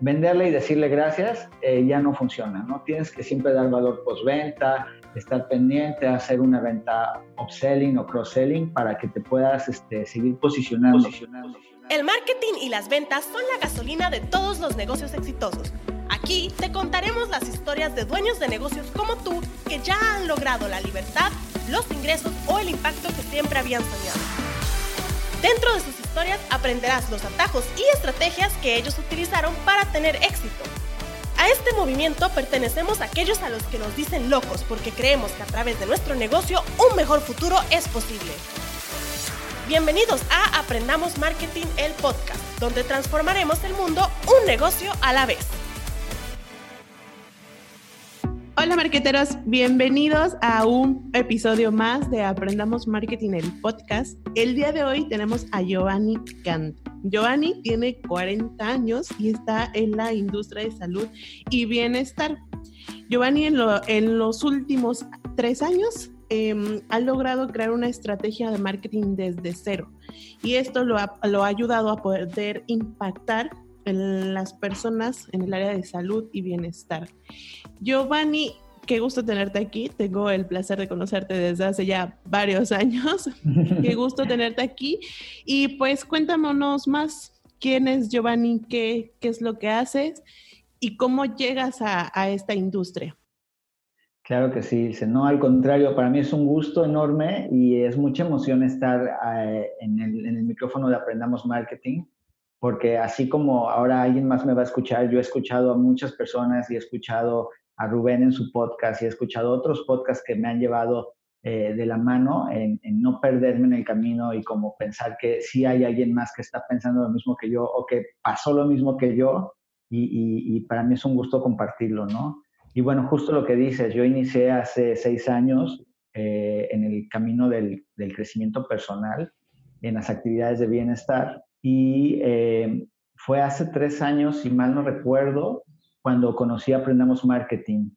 venderle y decirle gracias eh, ya no funciona, ¿no? Tienes que siempre dar valor postventa, estar pendiente, hacer una venta upselling o cross-selling para que te puedas este, seguir posicionando. El marketing y las ventas son la gasolina de todos los negocios exitosos. Aquí te contaremos las historias de dueños de negocios como tú que ya han logrado la libertad, los ingresos o el impacto que siempre habían soñado. Dentro de sus aprenderás los atajos y estrategias que ellos utilizaron para tener éxito. A este movimiento pertenecemos aquellos a los que nos dicen locos porque creemos que a través de nuestro negocio un mejor futuro es posible. Bienvenidos a Aprendamos Marketing, el podcast, donde transformaremos el mundo un negocio a la vez. Hola marqueteros, bienvenidos a un episodio más de Aprendamos Marketing, el podcast. El día de hoy tenemos a Giovanni Kant. Giovanni tiene 40 años y está en la industria de salud y bienestar. Giovanni en, los últimos tres años em, ha logrado crear una estrategia de marketing desde cero y esto lo ha ayudado a poder impactar en las personas en el área de salud y bienestar. Giovanni, qué gusto tenerte aquí. Tengo el placer de conocerte desde hace ya varios años. qué gusto tenerte aquí. Y pues cuéntanos más quién es Giovanni, qué, qué es lo que haces y cómo llegas a, a esta industria. Claro que sí, no, al contrario, para mí es un gusto enorme y es mucha emoción estar eh, en, el, en, el, micrófono de Aprendamos Marketing porque así como ahora alguien más me va a escuchar, yo he escuchado a muchas personas y he escuchado a Rubén en su podcast y he escuchado otros podcasts que me han llevado eh, de la mano en, no perderme en el camino y como pensar que sí hay alguien más que está pensando lo mismo que yo o que pasó lo mismo que yo y, para mí es un gusto compartirlo, ¿no? Y bueno, justo lo que dices, yo inicié hace seis años eh, en el camino del, del crecimiento personal, en las actividades de bienestar y eh, fue hace tres años, si mal no recuerdo, cuando conocí Aprendamos Marketing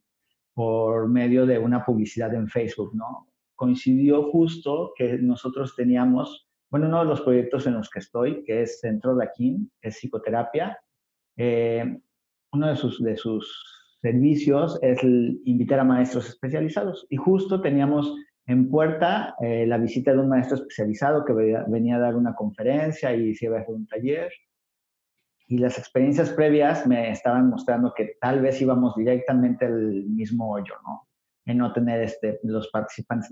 por medio de una publicidad en Facebook, ¿no? Coincidió justo que nosotros teníamos, bueno, uno de los proyectos en los que estoy, que es Centro Daquín, es psicoterapia, eh, uno de sus, de sus servicios es invitar a maestros especializados. Y justo teníamos en puerta eh, la visita de un maestro especializado que venía a dar una conferencia y se iba a hacer un taller. Y las experiencias previas me estaban mostrando que tal vez íbamos directamente al mismo hoyo, ¿no? En no tener este, los participantes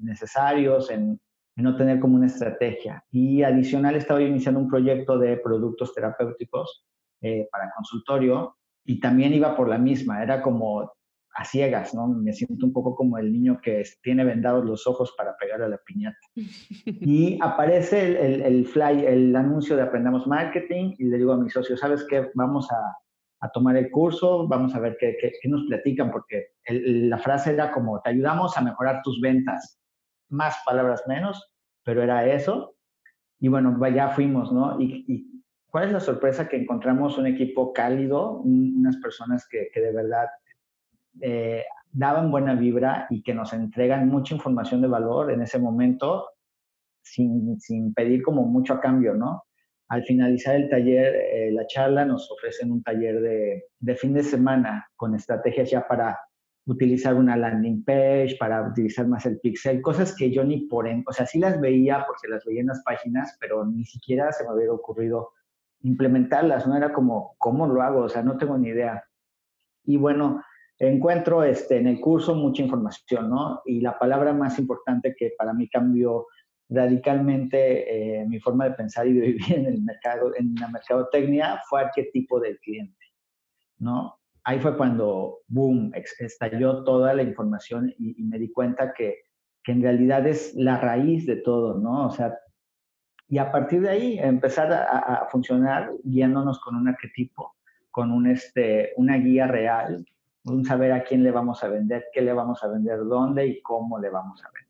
necesarios, en, no tener como una estrategia. Y adicional estaba yo iniciando un proyecto de productos terapéuticos eh, para consultorio y también iba por la misma. Era como a ciegas, ¿no? Me siento un poco como el niño que tiene vendados los ojos para pegar a la piñata. Y aparece el, el, fly, el anuncio de Aprendamos Marketing y le digo a mis socios, ¿sabes qué? Vamos a, a tomar el curso, vamos a ver qué, qué, qué nos platican, porque la frase era como, te ayudamos a mejorar tus ventas. Más palabras menos, pero era eso. Y bueno, ya fuimos, ¿no? Y, y ¿cuál es la sorpresa? Que encontramos un equipo cálido, unas personas que, que de verdad eh, daban buena vibra y que nos entregan mucha información de valor en ese momento sin, sin pedir como mucho a cambio, ¿no? Al finalizar el taller, eh, la charla, nos ofrecen un taller de, de, fin de semana con estrategias ya para utilizar una landing page, para utilizar más el pixel, cosas que yo ni por en, o sea, sí las veía porque las veía en las páginas, pero ni siquiera se me hubiera ocurrido implementarlas, no era como, ¿cómo lo hago? O sea, no tengo ni idea. Y bueno, encuentro este, en el curso mucha información, ¿no? Y la palabra más importante que para mí cambió radicalmente eh, mi forma de pensar y de vivir en el mercado, en la mercadotecnia, fue arquetipo del cliente, ¿no? Ahí fue cuando, boom, estalló toda la información y, me di cuenta que, que, en realidad es la raíz de todo, ¿no? O sea, y a partir de ahí empezar a, a funcionar guiándonos con un arquetipo, con un, este, una guía real un saber a quién le vamos a vender, qué le vamos a vender, dónde y cómo le vamos a vender.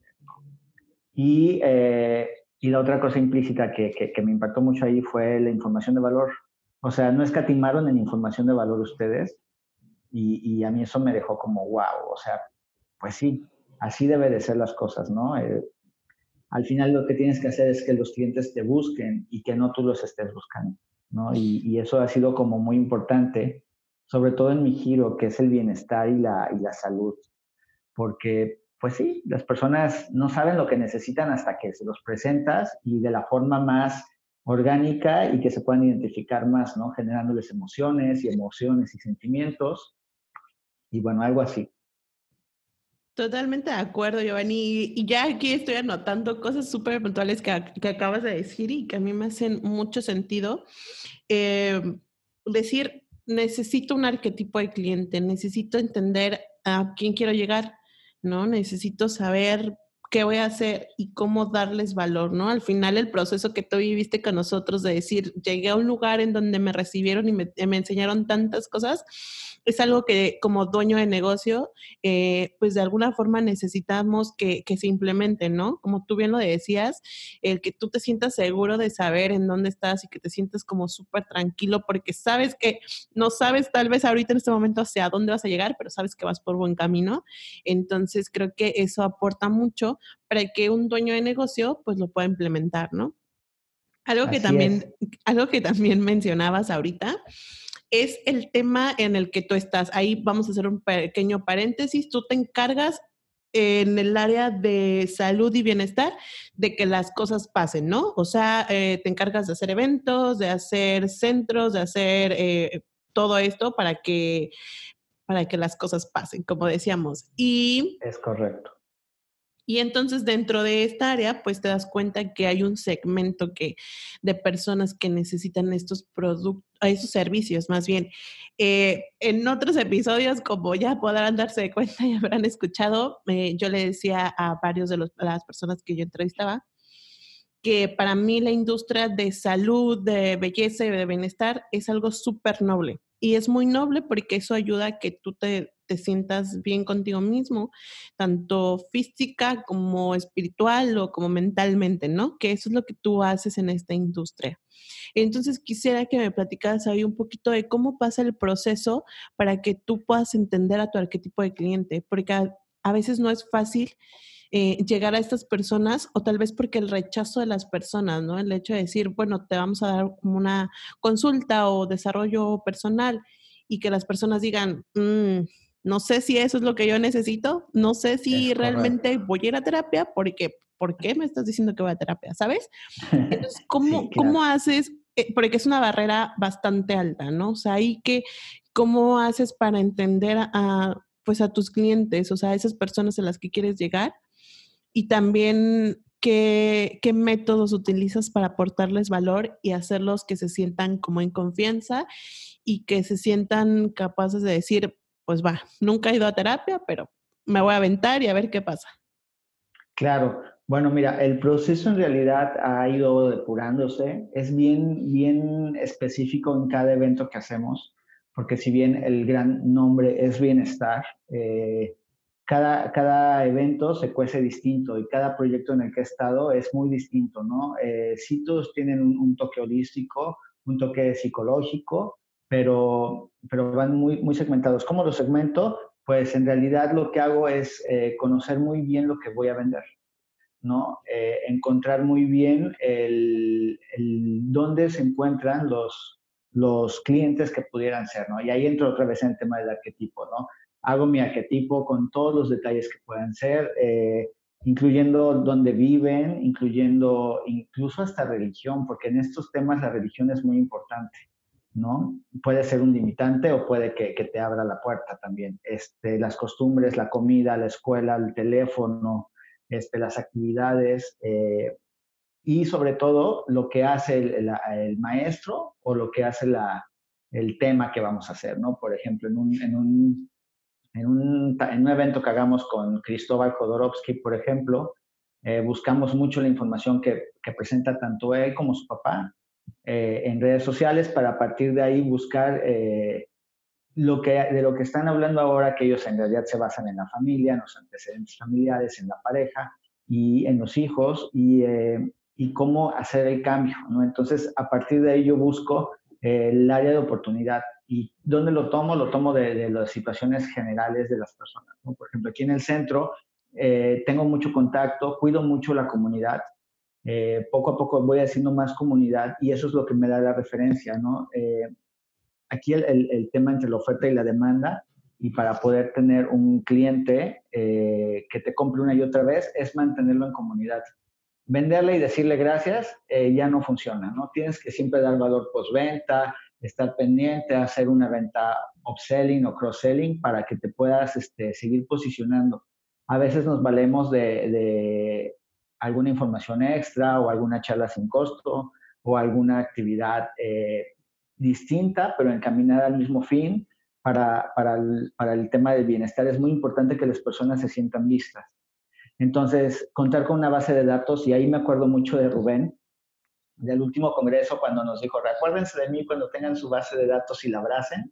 Y, eh, y la otra cosa implícita que, que, me impactó mucho ahí fue la información de valor. O sea, no escatimaron en información de valor ustedes y, y, a mí eso me dejó como, wow, o sea, pues sí, así debe de ser las cosas, ¿no? Eh, al final lo que tienes que hacer es que los clientes te busquen y que no tú los estés buscando. ¿no? Y, eso ha sido como muy importante, sobre todo en mi giro, que es el bienestar y la, y la salud, porque pues sí, las personas no saben lo que necesitan hasta que se los presentas y de la forma más orgánica y que se puedan identificar más, ¿no? Generándoles emociones y emociones y sentimientos. Y bueno, algo así. Totalmente de acuerdo, Giovanni. Y ya aquí estoy anotando cosas súper puntuales que, acabas de decir y que a mí me hacen mucho sentido. Eh, decir, necesito un arquetipo de cliente, necesito entender a quién quiero llegar, ¿no? Necesito saber qué voy a hacer y cómo darles valor, ¿no? Al final el proceso que tú viviste con nosotros de decir, llegué a un lugar en donde me recibieron y me, me enseñaron tantas cosas, es algo que como dueño de negocio, eh, pues de alguna forma necesitamos que, que, se implemente, ¿no? Como tú bien lo decías, el que tú te sientas seguro de saber en dónde estás y que te sientas como súper tranquilo porque sabes que no sabes tal vez ahorita en este momento hacia dónde vas a llegar, pero sabes que vas por buen camino. Entonces creo que eso aporta mucho para que un dueño de negocio pues lo pueda implementar, ¿no? Algo que también, algo que también mencionabas ahorita es el tema en el que tú estás. Ahí vamos a hacer un pequeño paréntesis. Tú te encargas en el área de salud y bienestar de que las cosas pasen, ¿no? O sea, eh, te encargas de hacer eventos, de hacer centros, de hacer eh, todo esto para que, para que las cosas pasen, como decíamos. Y es correcto. Y entonces dentro de esta área, pues te das cuenta que hay un segmento que, de personas que necesitan estos productos, estos servicios más bien. Eh, en otros episodios, como ya podrán darse cuenta y habrán escuchado, eh, yo le decía a varios de las personas que yo entrevistaba que para mí la industria de salud, de belleza y de bienestar es algo súper noble. Y es muy noble porque eso ayuda a que tú te te sientas bien contigo mismo, tanto física como espiritual o como mentalmente, ¿no? Que eso es lo que tú haces en esta industria. Entonces quisiera que me platicaras ahí un poquito de cómo pasa el proceso para que tú puedas entender a tu arquetipo de cliente, porque a, veces no es fácil eh, llegar a estas personas o tal vez porque el rechazo de las personas, ¿no? El hecho de decir, bueno, te vamos a dar una consulta o desarrollo personal y que las personas digan, mmm, no sé si eso es lo que yo necesito, no sé si realmente voy a ir a terapia, porque ¿por qué me estás diciendo que voy a terapia? ¿Sabes? Entonces, ¿cómo, ¿cómo haces? Eh, porque es una barrera bastante alta, ¿no? O sea, hay que, ¿cómo haces para entender a, pues a tus clientes, o sea, a esas personas a las que quieres llegar? Y también, ¿qué, ¿qué métodos utilizas para aportarles valor y hacerlos que se sientan como en confianza y que se sientan capaces de decir, pues va, nunca he ido a terapia, pero me voy a aventar y a ver qué pasa. Claro, bueno, mira, el proceso en realidad ha ido depurándose, es bien, bien específico en cada evento que hacemos, porque si bien el gran nombre es bienestar, eh, cada, cada evento se cuece distinto y cada proyecto en el que he estado es muy distinto, ¿no? Eh, sí todos tienen un toque holístico, un toque psicológico, pero, pero van muy, muy segmentados. ¿Cómo los segmento? Pues en realidad lo que hago es eh, conocer muy bien lo que voy a vender, ¿no? Eh, encontrar muy bien el, el, dónde se encuentran los, los clientes que pudieran ser, ¿no? Y ahí entro otra vez en el tema del arquetipo, ¿no? Hago mi arquetipo con todos los detalles que puedan ser, eh, incluyendo dónde viven, incluyendo incluso hasta religión, porque en estos temas la religión es muy importante. ¿No? Puede ser un limitante o puede que, te abra la puerta también. Este, las costumbres, la comida, la escuela, el teléfono, este, las actividades eh, y sobre todo lo que hace el, maestro o lo que hace la, el tema que vamos a hacer, ¿no? Por ejemplo, en un, en un, en un, en un evento que hagamos con Cristóbal Jodorowsky, por ejemplo, eh, buscamos mucho la información que, que presenta tanto él como su papá eh, en redes sociales para a partir de ahí buscar eh, lo que, de lo que están hablando ahora, que ellos en realidad se basan en la familia, en los antecedentes familiares, en la pareja y en los hijos y, eh, y cómo hacer el cambio. ¿no? Entonces, a partir de ahí yo busco el área de oportunidad. ¿Y dónde lo tomo? Lo tomo de, las situaciones generales de las personas. Por ejemplo, aquí en el centro tengo mucho contacto, cuido mucho la comunidad eh, poco a poco voy haciendo más comunidad y eso es lo que me da la referencia, ¿no? Eh, aquí el, el, tema entre la oferta y la demanda y para poder tener un cliente eh, que te compre una y otra vez es mantenerlo en comunidad. Venderle y decirle gracias ya no funciona, ¿no? Tienes que siempre dar valor postventa, estar pendiente, hacer una venta upselling o cross-selling para que te puedas este, seguir posicionando. A veces nos valemos de alguna información extra o alguna charla sin costo o alguna actividad eh, distinta, pero encaminada al mismo fin para, para, el, para el tema del bienestar. Es muy importante que las personas se sientan vistas. Entonces, contar con una base de datos, y ahí me acuerdo mucho de Rubén, del último congreso, cuando nos dijo, recuérdense de mí cuando tengan su base de datos y la abracen,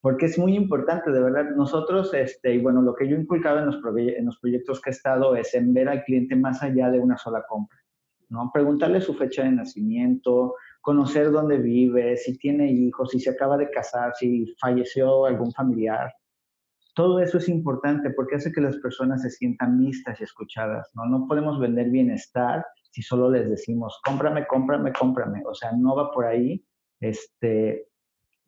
porque es muy importante, de verdad. Nosotros, este, y bueno, lo que yo he inculcado en los, en los proyectos que he estado es en ver al cliente más allá de una sola compra, ¿no? Preguntarle su fecha de nacimiento, conocer dónde vive, si tiene hijos, si se acaba de casar, si falleció algún familiar. Todo eso es importante porque hace que las personas se sientan vistas y escuchadas, ¿no? No podemos vender bienestar si solo les decimos, cómprame, cómprame, cómprame. O sea, no va por ahí. Este,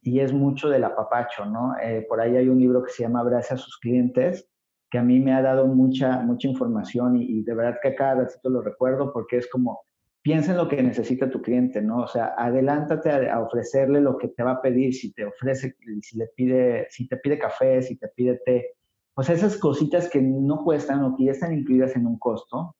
y es mucho del apapacho, ¿no? Eh, por ahí hay un libro que se llama Abrace a sus clientes, que a mí me ha dado mucha, mucha información y, de verdad que cada ratito lo recuerdo porque es como, piensa en lo que necesita tu cliente, ¿no? O sea, adelántate a, ofrecerle lo que te va a pedir, si te ofrece, si le pide, si te pide café, si te pide té. O sea, esas cositas que no cuestan o que ya están incluidas en un costo,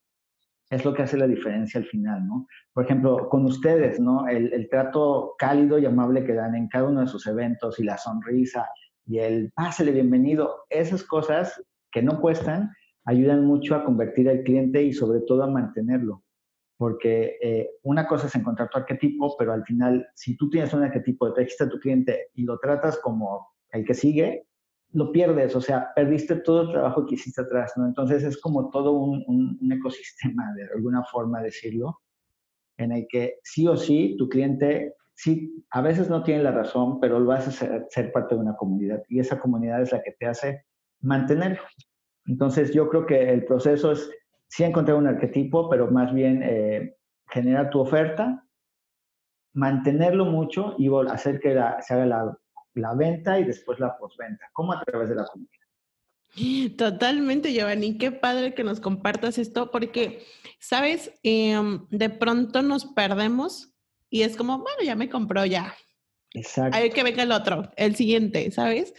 es lo que hace la diferencia al final, ¿no? Por ejemplo, con ustedes, ¿no? El, trato cálido y amable que dan en cada uno de sus eventos y la sonrisa y el pásele bienvenido, esas cosas que no cuestan ayudan mucho a convertir al cliente y sobre todo a mantenerlo. Porque eh, una cosa es encontrar tu arquetipo, pero al final, si tú tienes un arquetipo, te a tu cliente y lo tratas como el que sigue, lo pierdes, o sea, perdiste todo el trabajo que hiciste atrás, ¿no? Entonces es como todo un, ecosistema, de alguna forma decirlo, en el que sí o sí tu cliente, sí, a veces no tiene la razón, pero lo hace ser, ser parte de una comunidad y esa comunidad es la que te hace mantenerlo. Entonces yo creo que el proceso es sí encontrar un arquetipo, pero más bien eh, generar tu oferta, mantenerlo mucho y hacer que se haga la, la venta y después la postventa, como a través de la comunidad. Totalmente, Giovanni. Qué padre que nos compartas esto, porque, sabes, em, de pronto nos perdemos y es como, bueno, ya me compró ya. Exacto. Hay que venga el otro, el siguiente, ¿sabes?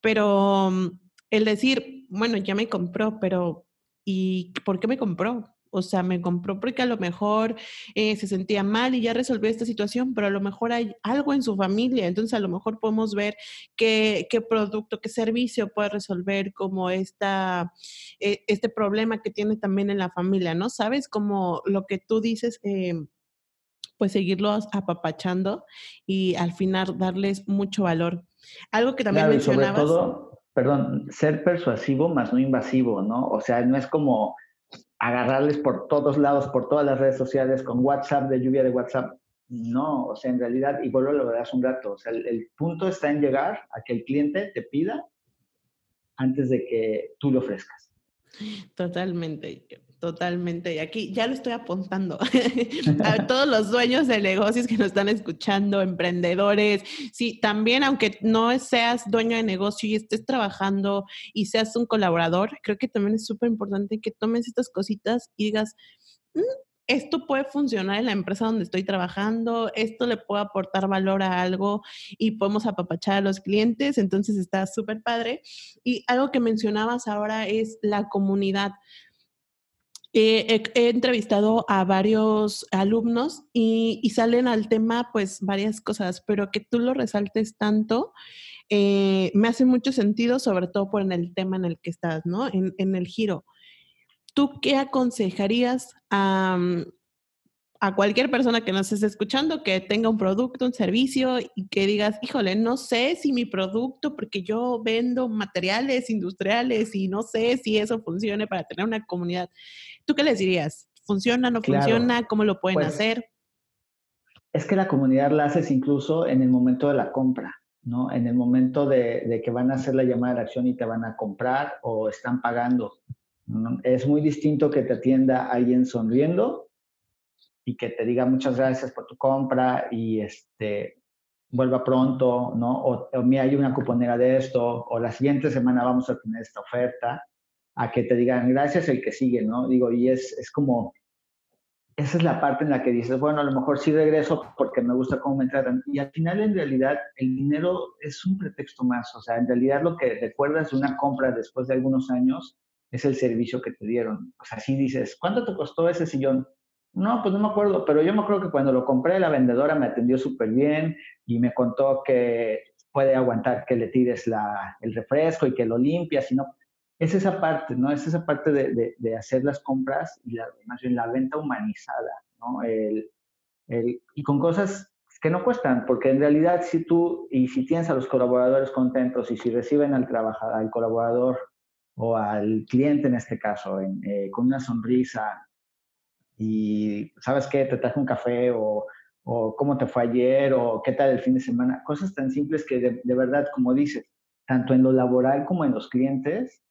Pero mm, el decir, bueno, ya me compró, pero ¿y por qué me compró? O sea, me compró porque a lo mejor eh, se sentía mal y ya resolvió esta situación, pero a lo mejor hay algo en su familia. Entonces, a lo mejor podemos ver qué, qué producto, qué servicio puede resolver como esta, eh, este problema que tiene también en la familia, ¿no? ¿Sabes? Como lo que tú dices. Eh, pues seguirlos apapachando y al final darles mucho valor. Algo que también mencionabas. sobre todo, perdón, ser persuasivo más no invasivo, ¿no? O sea, no es como agarrarles por todos lados, por todas las redes sociales, con WhatsApp, de lluvia de WhatsApp. No, o sea, en realidad, y vuelvo a lo hace un rato, o sea, el, punto está en llegar a que el cliente te pida antes de que tú le ofrezcas. Totalmente. Totalmente. Y aquí ya lo estoy apuntando a todos los dueños de negocios que nos están escuchando, emprendedores. Sí, también aunque no seas dueño de negocio y estés trabajando y seas un colaborador, creo que también es súper importante que tomes estas cositas y digas, mm, esto puede funcionar en la empresa donde estoy trabajando, esto le puede aportar valor a algo y podemos apapachar a los clientes, entonces está súper padre. Y algo que mencionabas ahora es la comunidad he, entrevistado a varios alumnos y, salen al tema pues varias cosas, pero que tú lo resaltes tanto eh, me hace mucho sentido, sobre todo por en el tema en el que estás, ¿no? En, el giro. ¿Tú qué aconsejarías a, a cualquier persona que nos esté escuchando que tenga un producto, un servicio y que digas, híjole, no sé si mi producto, porque yo vendo materiales industriales y no sé si eso funcione para tener una comunidad. ¿Tú qué les dirías? ¿Funciona, no funciona? ¿Cómo lo pueden pues hacer? Es que la comunidad la haces incluso en el momento de la compra, ¿no? En el momento de, que van a hacer la llamada de acción y te van a comprar o están pagando. Es muy distinto que te atienda alguien sonriendo y que te diga muchas gracias por tu compra y este, vuelva pronto, ¿no? O, o mira, hay una cuponera de esto, o la siguiente semana vamos a tener esta oferta, a que te digan gracias el que sigue, ¿no? Digo, y es, es como, esa es la parte en la que dices, bueno, a lo mejor sí regreso porque me gusta cómo me tratan. Y al final, en realidad, el dinero es un pretexto más. O sea, en realidad lo que recuerdas de una compra después de algunos años es el servicio que te dieron. O sea, si dices, ¿cuánto te costó ese sillón? No, pues no me acuerdo, pero yo me acuerdo que cuando lo compré, la vendedora me atendió súper bien y me contó que puede aguantar que le tires la, el refresco y que lo limpias. Y no, es esa parte, ¿no? Es esa parte de, de, hacer las compras y la, más bien la venta humanizada, ¿no? El, el, y con cosas que no cuestan, porque en realidad si tú, y si tienes a los colaboradores contentos y si reciben al trabajador, al colaborador o al cliente en este caso, eh, con una sonrisa y sabes qué, te traje un café o, o, cómo te fue ayer o qué tal el fin de semana, cosas tan simples que de, de verdad, como dices, tanto en lo laboral como en los clientes,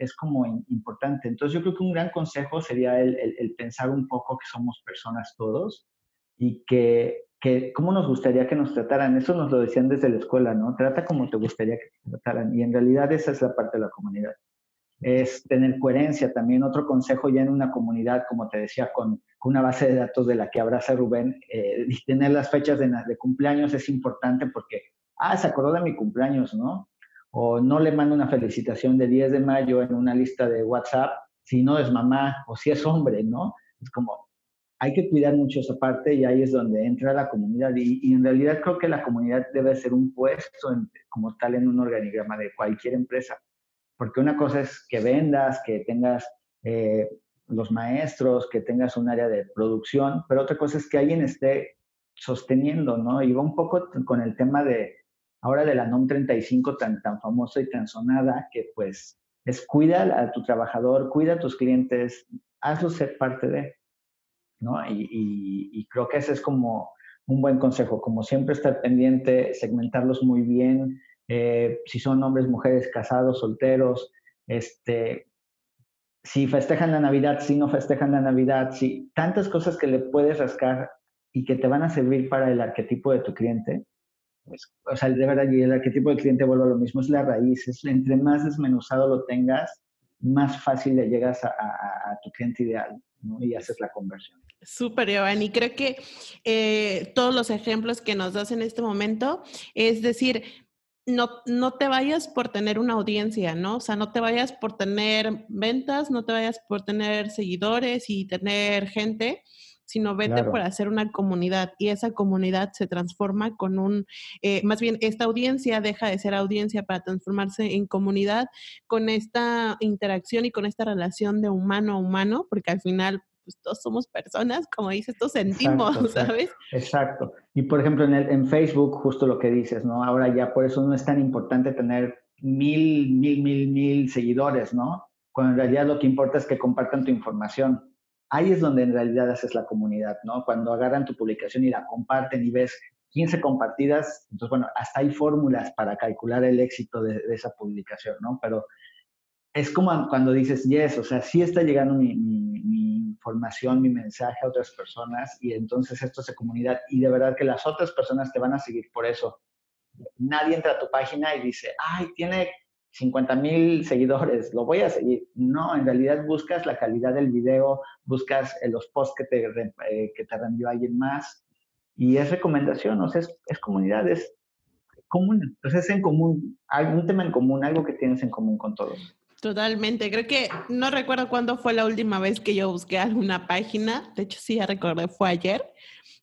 es como importante. Entonces yo creo que un gran consejo sería el, el, pensar un poco que somos personas todos y que, que cómo nos gustaría que nos trataran. Eso nos lo decían desde la escuela, ¿no? Trata como te gustaría que te trataran. Y en realidad esa es la parte de la comunidad. Es tener coherencia también. Otro consejo ya en una comunidad, como te decía, con, una base de datos de la que abraza Rubén, eh, tener las fechas de, de cumpleaños es importante porque, ah, se acordó de mi cumpleaños, ¿no? O no le mando una felicitación de 10 de mayo en una lista de WhatsApp si no es mamá o si es hombre, ¿no? Es como, hay que cuidar mucho esa parte y ahí es donde entra la comunidad. Y, en realidad creo que la comunidad debe ser un puesto como tal en un organigrama de cualquier empresa. Porque una cosa es que vendas, que tengas eh, los maestros, que tengas un área de producción, pero otra cosa es que alguien esté sosteniendo, ¿no? Y va un poco con el tema de, ahora de la NOM 35 tan, tan famosa y tan sonada, que pues es cuida a tu trabajador, cuida a tus clientes, hazlo ser parte de, ¿no? Y, creo que ese es como un buen consejo, como siempre estar pendiente, segmentarlos muy bien, eh, si son hombres, mujeres, casados, solteros, este, si festejan la Navidad, si no festejan la Navidad, si tantas cosas que le puedes rascar y que te van a servir para el arquetipo de tu cliente, pues, o sea, de verdad, y el arquetipo de cliente vuelve a lo mismo, es la raíz, es entre más desmenuzado lo tengas, más fácil le llegas a, tu cliente ideal ¿no? y haces la conversión. Súper, Giovanni. Creo que eh, todos los ejemplos que nos das en este momento, es decir, no, no te vayas por tener una audiencia, ¿no? O sea, no te vayas por tener ventas, no te vayas por tener seguidores y tener gente, sino vete por hacer una comunidad y esa comunidad se transforma con un, eh, más bien esta audiencia deja de ser audiencia para transformarse en comunidad con esta interacción y con esta relación de humano a humano, porque al final pues todos somos personas, como dices, todos sentimos, ¿sabes? Exacto. Y por ejemplo, en, el, en Facebook, justo lo que dices, ¿no? Ahora ya por eso no es tan importante tener mil, mil, mil, mil seguidores, ¿no? Cuando en realidad lo que importa es que compartan tu información ahí es donde en realidad haces la comunidad, ¿no? Cuando agarran tu publicación y la comparten y ves 15 compartidas, entonces, bueno, hasta hay fórmulas para calcular el éxito de, esa publicación, ¿no? Pero es como cuando dices, yes, o sea, sí está llegando mi, información, mi mensaje a otras personas y entonces esto se comunidad y de verdad que las otras personas te van a seguir por eso. Nadie entra a tu página y dice, ay, tiene 50 mil seguidores, lo voy a seguir. No, en realidad buscas la calidad del video, buscas eh, los posts que te, eh, que te rendió alguien más y es recomendación, o sea, es, es comunidad, es común, entonces es en común, algún tema en común, algo que tienes en común con todos. Totalmente, creo que no recuerdo cuándo fue la última vez que yo busqué alguna página, de hecho sí ya recordé, fue ayer,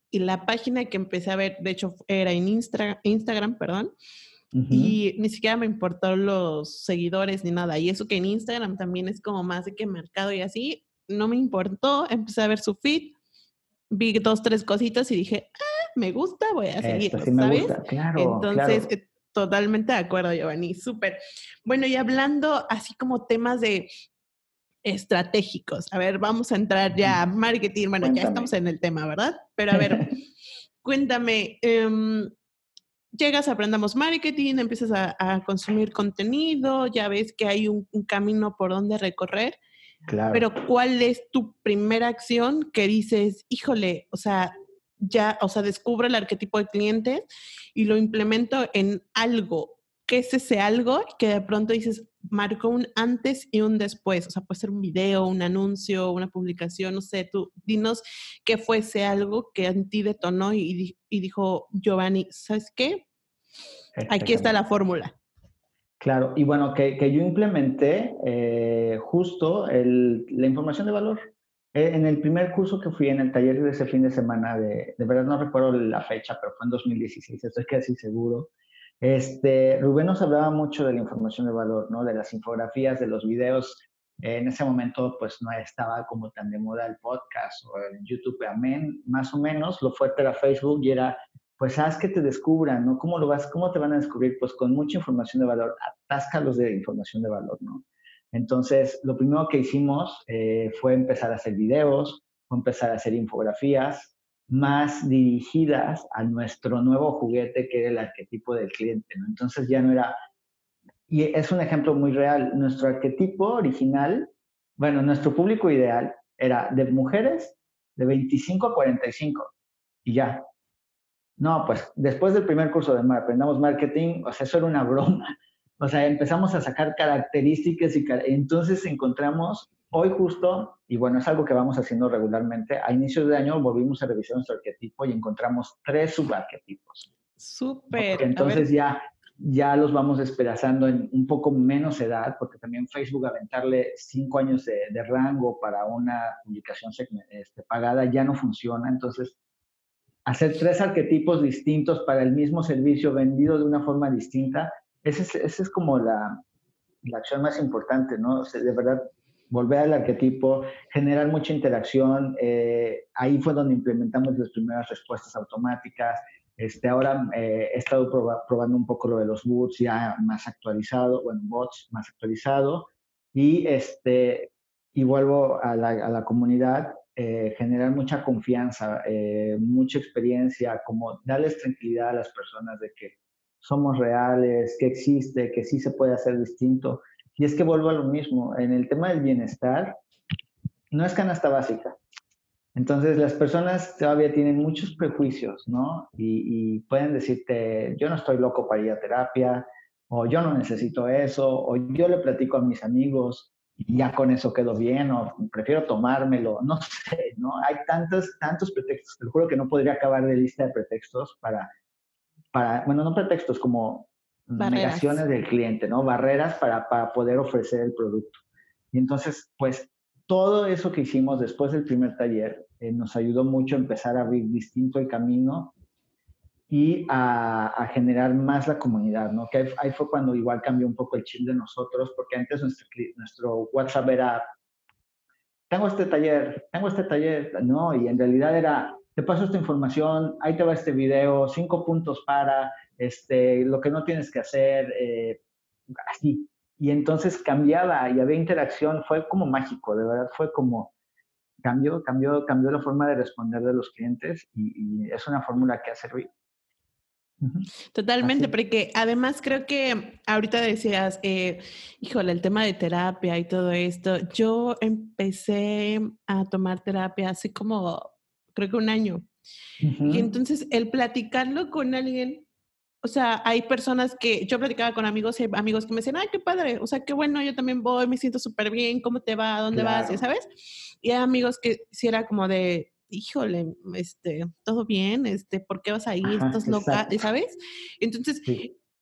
y la página que empecé a ver, de hecho era en Instagram, perdón, y ni siquiera me importó los seguidores ni nada. Y eso que en Instagram también es como más de que mercado y así, no me importó. Empecé a ver su feed, vi dos, tres cositas y dije, ah, me gusta, voy a seguir, ¿sabes? Entonces, eh, totalmente de acuerdo, Giovanni, súper. Bueno, y hablando así como temas de estratégicos, a ver, vamos a entrar ya a marketing, bueno, ya estamos en el tema, ¿verdad? Pero a ver, cuéntame, em, llegas, aprendamos marketing, empiezas a, consumir contenido, ya ves que hay un, camino por donde recorrer. Claro. Pero ¿cuál es tu primera acción que dices, híjole, o sea, ya, o sea, descubro el arquetipo de cliente y lo implemento en algo? ¿Qué es ese algo que de pronto dices, marcó un antes y un después? O sea, puede ser un video, un anuncio, una publicación, no sé, tú dinos qué fue ese algo que en ti detonó y, y dijo, Giovanni, ¿sabes qué? Aquí está la fórmula. Claro, y bueno, que, yo implementé eh, justo la información de valor. Eh, en el primer curso que fui en el taller de ese fin de semana, de, de verdad no recuerdo la fecha, pero fue en 2016, estoy casi seguro. Este, Rubén nos hablaba mucho de la información de valor, ¿no? De las infografías, de los videos. en ese momento, pues no estaba como tan de moda el podcast o el YouTube, amén, más o menos. Lo fuerte era Facebook y era pues haz que te descubran, ¿no? ¿Cómo lo vas, cómo te van a descubrir? Pues con mucha información de valor, atáscalos de información de valor, ¿no? Entonces, lo primero que hicimos eh, fue empezar a hacer videos, fue empezar a hacer infografías más dirigidas a nuestro nuevo juguete que era el arquetipo del cliente, ¿no? Entonces ya no era, y es un ejemplo muy real, nuestro arquetipo original, bueno, nuestro público ideal era de mujeres de 25 a 45 y ya, no, pues después del primer curso de Aprendamos Marketing, o sea, eso era una broma. O sea, empezamos a sacar características y entonces encontramos hoy justo, y bueno, es algo que vamos haciendo regularmente, a inicios de año volvimos a revisar nuestro arquetipo y encontramos tres subarquetipos. Súper. Entonces ya, ya los vamos despedazando en un poco menos edad, porque también Facebook aventarle cinco años de, rango para una publicación este, pagada ya no funciona. Entonces hacer tres arquetipos distintos para el mismo servicio vendido de una forma distinta, esa es, es como la, acción más importante, ¿no? de verdad, volver al arquetipo, generar mucha interacción. Eh, ahí fue donde implementamos las primeras respuestas automáticas. Este, ahora eh, he estado probando un poco lo de los bots ya más actualizado, bueno, bots más actualizado. Y, este, y vuelvo a la comunidad eh, generar mucha confianza, eh, mucha experiencia, como darles tranquilidad a las personas de que somos reales, que existe, que sí se puede hacer distinto. Y es que vuelvo a lo mismo, en el tema del bienestar, no es canasta básica. Entonces las personas todavía tienen muchos prejuicios, ¿no? Y, y pueden decirte, yo no estoy loco para ir a terapia, o yo no necesito eso, o yo le platico a mis amigos, y ya con eso quedo bien o prefiero tomármelo, no sé, ¿no? Hay tantos, tantos pretextos, te juro que no podría acabar de lista de pretextos para, para bueno, no pretextos, como negaciones del cliente, ¿no? Barreras para, para poder ofrecer el producto. Y entonces, pues, todo eso que hicimos después del primer taller eh, nos ayudó mucho a empezar a abrir distinto el camino y a, generar más la comunidad, ¿no? Que ahí, fue cuando igual cambió un poco el chip de nosotros, porque antes nuestro, nuestro WhatsApp era, tengo este taller, tengo este taller, no, y en realidad era, te paso esta información, ahí te va este video, cinco puntos para, este, lo que no tienes que hacer, eh, así. Y entonces cambiaba y había interacción, fue como mágico, de verdad, fue como, cambió, cambió, cambió la forma de responder de los clientes y, y es una fórmula que ha servido. Totalmente, porque además creo que ahorita decías, eh, híjole, el tema de terapia y todo esto, yo empecé a tomar terapia hace como, creo que un año. Y entonces el platicarlo con alguien, o sea, hay personas que yo platicaba con amigos y amigos que me decían, ay, qué padre, o sea, qué bueno, yo también voy, me siento súper bien, ¿cómo te va? ¿Dónde vas? ¿Sabes? Y hay amigos que si era como de, híjole, este, todo bien, este, ¿por qué vas ahí? Estás loca, ¿sabes? Entonces,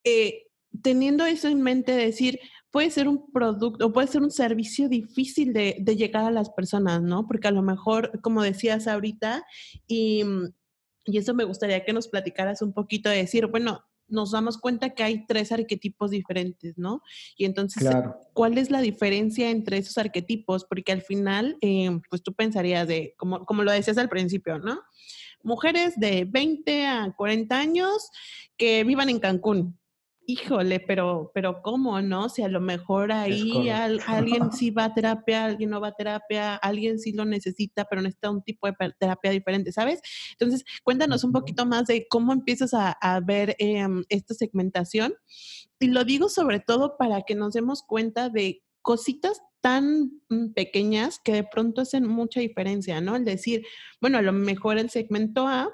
eh, teniendo eso en mente, decir, puede ser un producto o puede ser un servicio difícil de, de, llegar a las personas, ¿no? Porque a lo mejor, como decías ahorita, y, y eso me gustaría que nos platicaras un poquito de decir, bueno, nos damos cuenta que hay tres arquetipos diferentes, ¿no? Y entonces, ¿cuál es la diferencia entre esos arquetipos? Porque al final, eh, pues tú pensarías de, como, como lo decías al principio, ¿no? Mujeres de 20 a 40 años que vivan en Cancún, híjole, pero, pero ¿cómo, no? Si a lo mejor ahí alguien sí va a terapia, alguien no va a terapia, alguien sí lo necesita, pero necesita un tipo de terapia diferente, ¿sabes? Entonces, cuéntanos un poquito más de cómo empiezas a, ver em, esta segmentación. Y lo digo sobre todo para que nos demos cuenta de cositas tan mm, pequeñas que de pronto hacen mucha diferencia, ¿no? El decir, bueno, a lo mejor el segmento A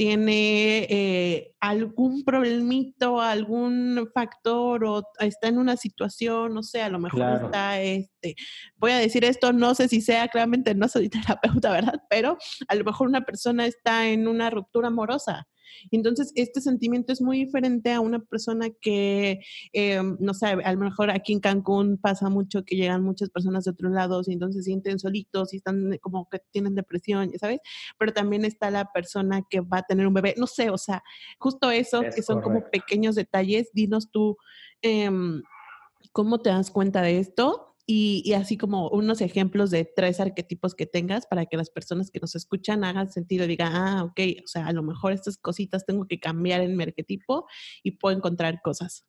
tiene eh, algún problemito, algún factor o está en una situación, no sé, a lo mejor está, este, voy a decir esto, no sé si sea, claramente no soy terapeuta, ¿verdad? Pero a lo mejor una persona está en una ruptura amorosa entonces, este sentimiento es muy diferente a una persona que, eh, no sé, a lo mejor aquí en Cancún pasa mucho que llegan muchas personas de otros lados y entonces se sienten solitos y están como que tienen depresión, ¿sabes? Pero también está la persona que va a tener un bebé, no sé, o sea, justo eso, que son como pequeños detalles. Dinos tú, em, ¿cómo te das cuenta de esto? Y, así como unos ejemplos de tres arquetipos que tengas para que las personas que nos escuchan hagan sentido y digan, ah, ok, o sea, a lo mejor estas cositas tengo que cambiar en mi arquetipo y puedo encontrar cosas.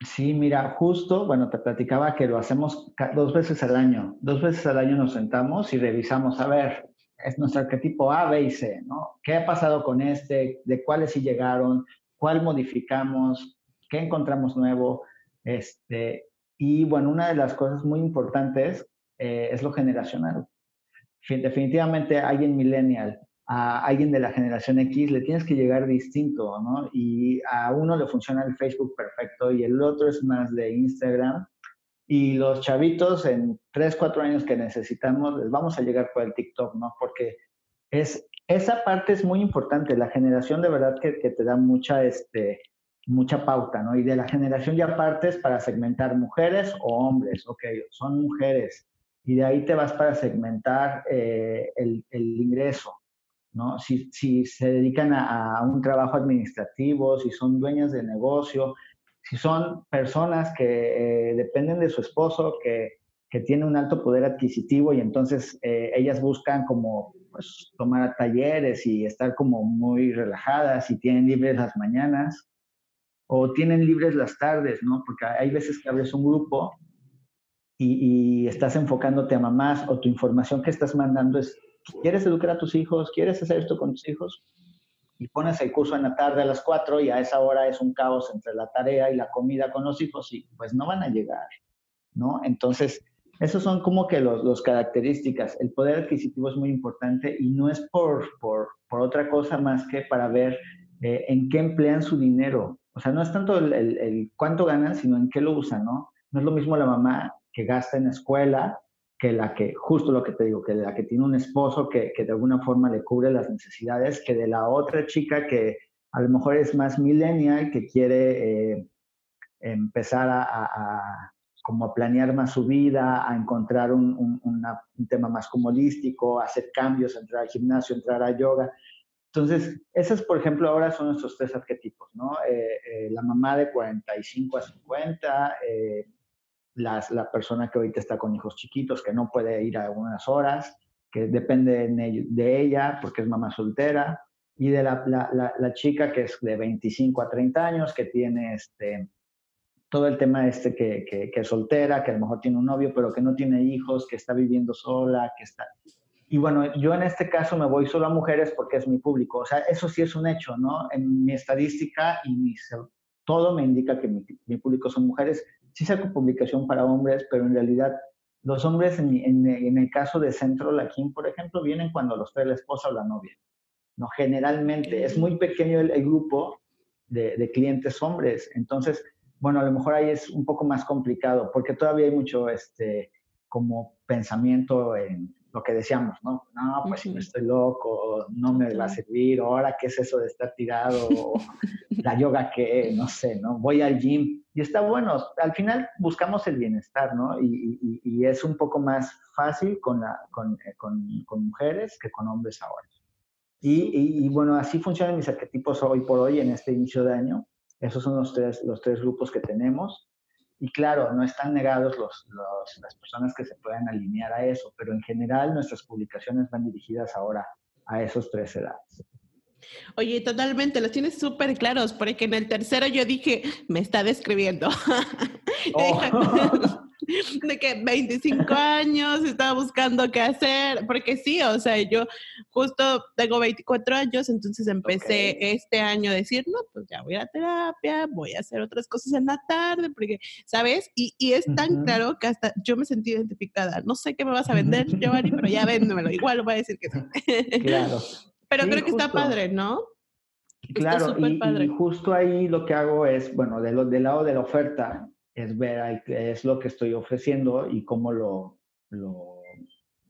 Sí, mira, justo, bueno, te platicaba que lo hacemos dos veces al año. Dos veces al año nos sentamos y revisamos, a ver, es nuestro arquetipo A, B y C, ¿no? ¿Qué ha pasado con este? ¿De cuáles sí llegaron? ¿Cuál modificamos? ¿Qué encontramos nuevo? Este, y bueno, una de las cosas muy importantes eh, es lo generacional. Definitivamente alguien millennial, a alguien de la generación X le tienes que llegar distinto, ¿no? Y a uno le funciona el Facebook perfecto y el otro es más de Instagram. Y los chavitos en 3, 4 años que necesitamos, les vamos a llegar por el TikTok, ¿no? Porque es, esa parte es muy importante. La generación de verdad que, que te da mucha, este, mucha pauta, ¿no? Y de la generación ya partes para segmentar mujeres o hombres, ok, son mujeres. Y de ahí te vas para segmentar eh, el, ingreso, ¿no? Si, se dedican a, un trabajo administrativo, si son dueñas de negocio, si son personas que eh, dependen de su esposo, que, que, tiene un alto poder adquisitivo y entonces eh, ellas buscan como pues, tomar talleres y estar como muy relajadas y tienen libres las mañanas o tienen libres las tardes, ¿no? Porque hay veces que abres un grupo y, estás enfocándote a mamás o tu información que estás mandando es, ¿quieres educar a tus hijos? ¿Quieres hacer esto con tus hijos? Y pones el curso en la tarde a las 4 y a esa hora es un caos entre la tarea y la comida con los hijos y pues no van a llegar, ¿no? Entonces, esos son como que los, los características. El poder adquisitivo es muy importante y no es por, por, por otra cosa más que para ver eh, en qué emplean su dinero. O sea, no es tanto el, cuánto ganan, sino en qué lo usan, ¿no? No es lo mismo la mamá que gasta en escuela que la que, justo lo que te digo, que la que tiene un esposo que, de alguna forma le cubre las necesidades, que de la otra chica que a lo mejor es más millennial, que quiere eh, empezar a, como a planear más su vida, a encontrar un, un tema más comodístico, hacer cambios, entrar al gimnasio, entrar a yoga. Entonces, esos, por ejemplo, ahora son nuestros tres arquetipos, ¿no? Eh, eh, la mamá de 45 a 50, eh, la persona que ahorita está con hijos chiquitos, que no puede ir a algunas horas, que depende de ella porque es mamá soltera, y de la, la, chica que es de 25 a 30 años, que tiene este, todo el tema este que, que, que, es soltera, que a lo mejor tiene un novio, pero que no tiene hijos, que está viviendo sola, que está... Y bueno, yo en este caso me voy solo a mujeres porque es mi público. O sea, eso sí es un hecho, ¿no? En mi estadística y mi, todo me indica que mi, público son mujeres. Sí saco publicación para hombres, pero en realidad los hombres, en, en, el caso de Centro Laquín, por ejemplo, vienen cuando los trae la esposa o la novia. No, generalmente es muy pequeño el, grupo de, de, clientes hombres. Entonces, bueno, a lo mejor ahí es un poco más complicado porque todavía hay mucho este, como pensamiento en lo que decíamos, ¿no? No, pues si me estoy loco, no me va a servir, ahora qué es eso de estar tirado, la yoga qué, no sé, ¿no? Voy al gym y está bueno, al final buscamos el bienestar, ¿no? Y, y, es un poco más fácil con, la, con, eh, con, con mujeres que con hombres ahora. Y, y, bueno, así funcionan mis arquetipos hoy por hoy en este inicio de año. Esos son los tres, los tres grupos que tenemos. Y claro, no están negados los, las personas que se puedan alinear a eso, pero en general nuestras publicaciones van dirigidas ahora a esos tres edades. Oye, totalmente, los tienes súper claros, porque en el tercero yo dije, me está describiendo. Oh. de que 25 años, estaba buscando qué hacer, porque sí, o sea, yo justo tengo 24 años, entonces empecé este año a decir, no, pues ya voy a terapia, voy a hacer otras cosas en la tarde, porque, ¿sabes? Y, y es tan claro que hasta yo me sentí identificada. No sé qué me vas a vender, Giovanni, pero ya véndemelo, igual voy a decir que sí. Claro. pero creo que está padre, ¿no? Claro, y, y, justo ahí lo que hago es, bueno, de lo, del lado de la oferta, es ver es lo que estoy ofreciendo y cómo lo, lo,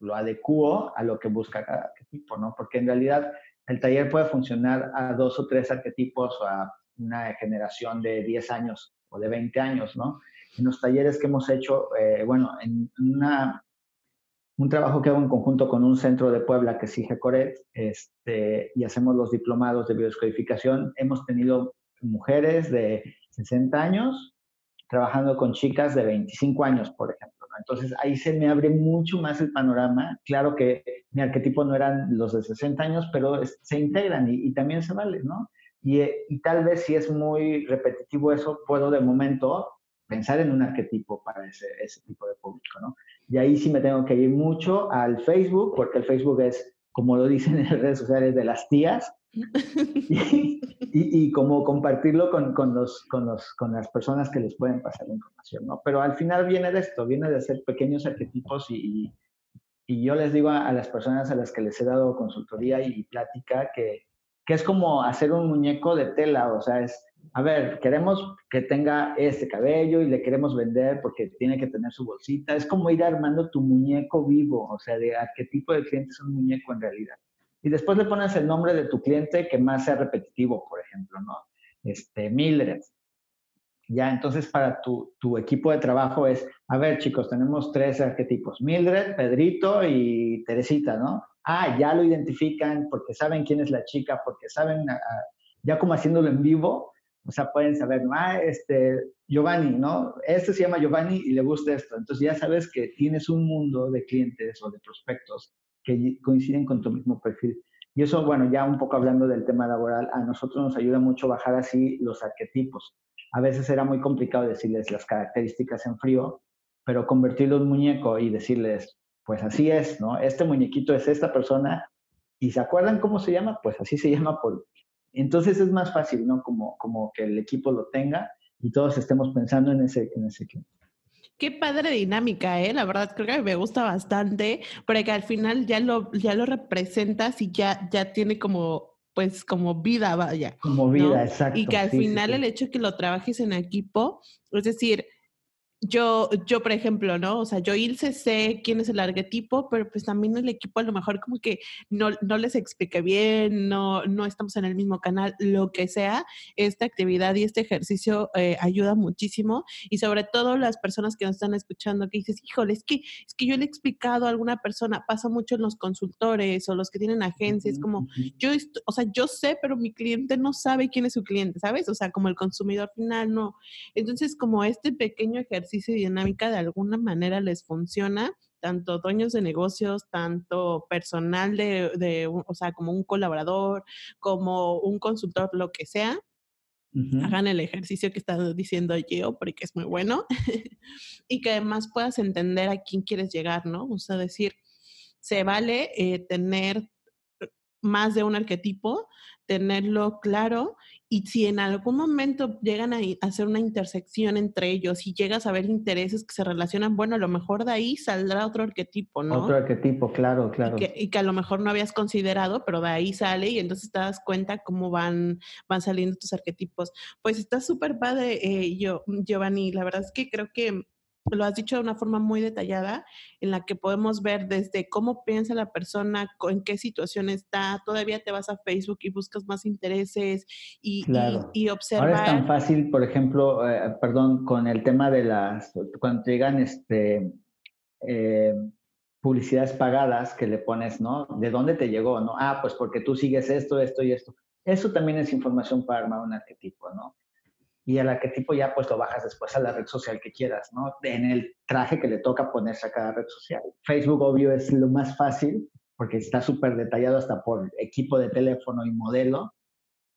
lo adecuo a lo que busca cada arquetipo, ¿no? Porque en realidad el taller puede funcionar a dos o tres arquetipos o a una generación de 10 años o de 20 años, ¿no? En los talleres que hemos hecho, eh, bueno, en una, un trabajo que hago en conjunto con un centro de Puebla que es Coret, este, y hacemos los diplomados de biodescodificación, hemos tenido mujeres de 60 años trabajando con chicas de 25 años, por ejemplo. Entonces ahí se me abre mucho más el panorama. Claro que mi arquetipo no eran los de 60 años, pero se integran y, también se vale, ¿no? Y, y, tal vez si es muy repetitivo eso, puedo de momento pensar en un arquetipo para ese, ese tipo de público, ¿no? Y ahí sí me tengo que ir mucho al Facebook, porque el Facebook es, como lo dicen en las redes sociales, de las tías, y, y, como compartirlo con, los, con, los, con las personas que les pueden pasar la información, ¿no? Pero al final viene de esto, viene de hacer pequeños arquetipos y, y yo les digo a, las personas a las que les he dado consultoría y, plática que, que, es como hacer un muñeco de tela, o sea, es, a ver, queremos que tenga este cabello y le queremos vender porque tiene que tener su bolsita, es como ir armando tu muñeco vivo, o sea, de arquetipo de cliente es un muñeco en realidad y después le pones el nombre de tu cliente que más sea repetitivo, por ejemplo, ¿no? Este, Mildred. Ya, entonces para tu, tu, equipo de trabajo es, a ver chicos, tenemos tres arquetipos, Mildred, Pedrito y Teresita, ¿no? Ah, ya lo identifican porque saben quién es la chica, porque saben, ah, ah, ya como haciéndolo en vivo, o sea, pueden saber, ah, este, Giovanni, ¿no? Este se llama Giovanni y le gusta esto. Entonces ya sabes que tienes un mundo de clientes o de prospectos que coinciden con tu mismo perfil. Y eso, bueno, ya un poco hablando del tema laboral, a nosotros nos ayuda mucho bajar así los arquetipos. A veces era muy complicado decirles las características en frío, pero convertirlo en muñeco y decirles, pues así es, ¿no? Este muñequito es esta persona y se acuerdan cómo se llama, pues así se llama por... Entonces es más fácil, ¿no? Como, como que el equipo lo tenga y todos estemos pensando en ese, en ese. Qué padre dinámica, ¿eh? La verdad creo que me gusta bastante, porque al final ya lo, ya lo representas y ya, ya tiene como pues como vida, vaya. Como vida, exacto. Y que al final el hecho de que lo trabajes en equipo, es decir, yo, yo, por ejemplo, ¿no? O sea, yo Ilse sé quién es el arquetipo, pero pues también el equipo a lo mejor como que no, no les explique bien, no, no estamos en el mismo canal, lo que sea, esta actividad y este ejercicio eh, ayuda muchísimo y sobre todo las personas que nos están escuchando que dices, híjole, es que, es que yo le he explicado a alguna persona, pasa mucho en los consultores o los que tienen agencias, como yo, o sea, yo sé, pero mi cliente no sabe quién es su cliente, ¿sabes? O sea, como el consumidor final no. Entonces, como este pequeño ejercicio y dinámica de alguna manera les funciona, tanto dueños de negocios, tanto personal de, o sea, como un colaborador, como un consultor, lo que sea, hagan el ejercicio que está diciendo yo, porque es muy bueno, y que además puedas entender a quién quieres llegar, ¿no? O sea, decir, se vale eh, tener más de un arquetipo, tenerlo claro y si en algún momento llegan a hacer una intersección entre ellos y llegas a ver intereses que se relacionan, bueno, a lo mejor de ahí saldrá otro arquetipo, ¿no? Otro arquetipo, claro, claro. Y que, a lo mejor no habías considerado, pero de ahí sale y entonces te das cuenta cómo van, van saliendo tus arquetipos. Pues está súper padre, eh, yo, Giovanni, la verdad es que creo que lo has dicho de una forma muy detallada, en la que podemos ver desde cómo piensa la persona, en qué situación está, todavía te vas a Facebook y buscas más intereses y, y, observar. Ahora es tan fácil, por ejemplo, eh, perdón, con el tema de las, cuando llegan este, eh, publicidades pagadas que le pones, ¿no? ¿De dónde te llegó, no? Ah, pues porque tú sigues esto, esto y esto. Eso también es información para armar un arquetipo, ¿no? Y el arquetipo ya pues lo bajas después a la red social que quieras, ¿no? En el traje que le toca ponerse a cada red social. Facebook obvio es lo más fácil porque está súper detallado hasta por equipo de teléfono y modelo,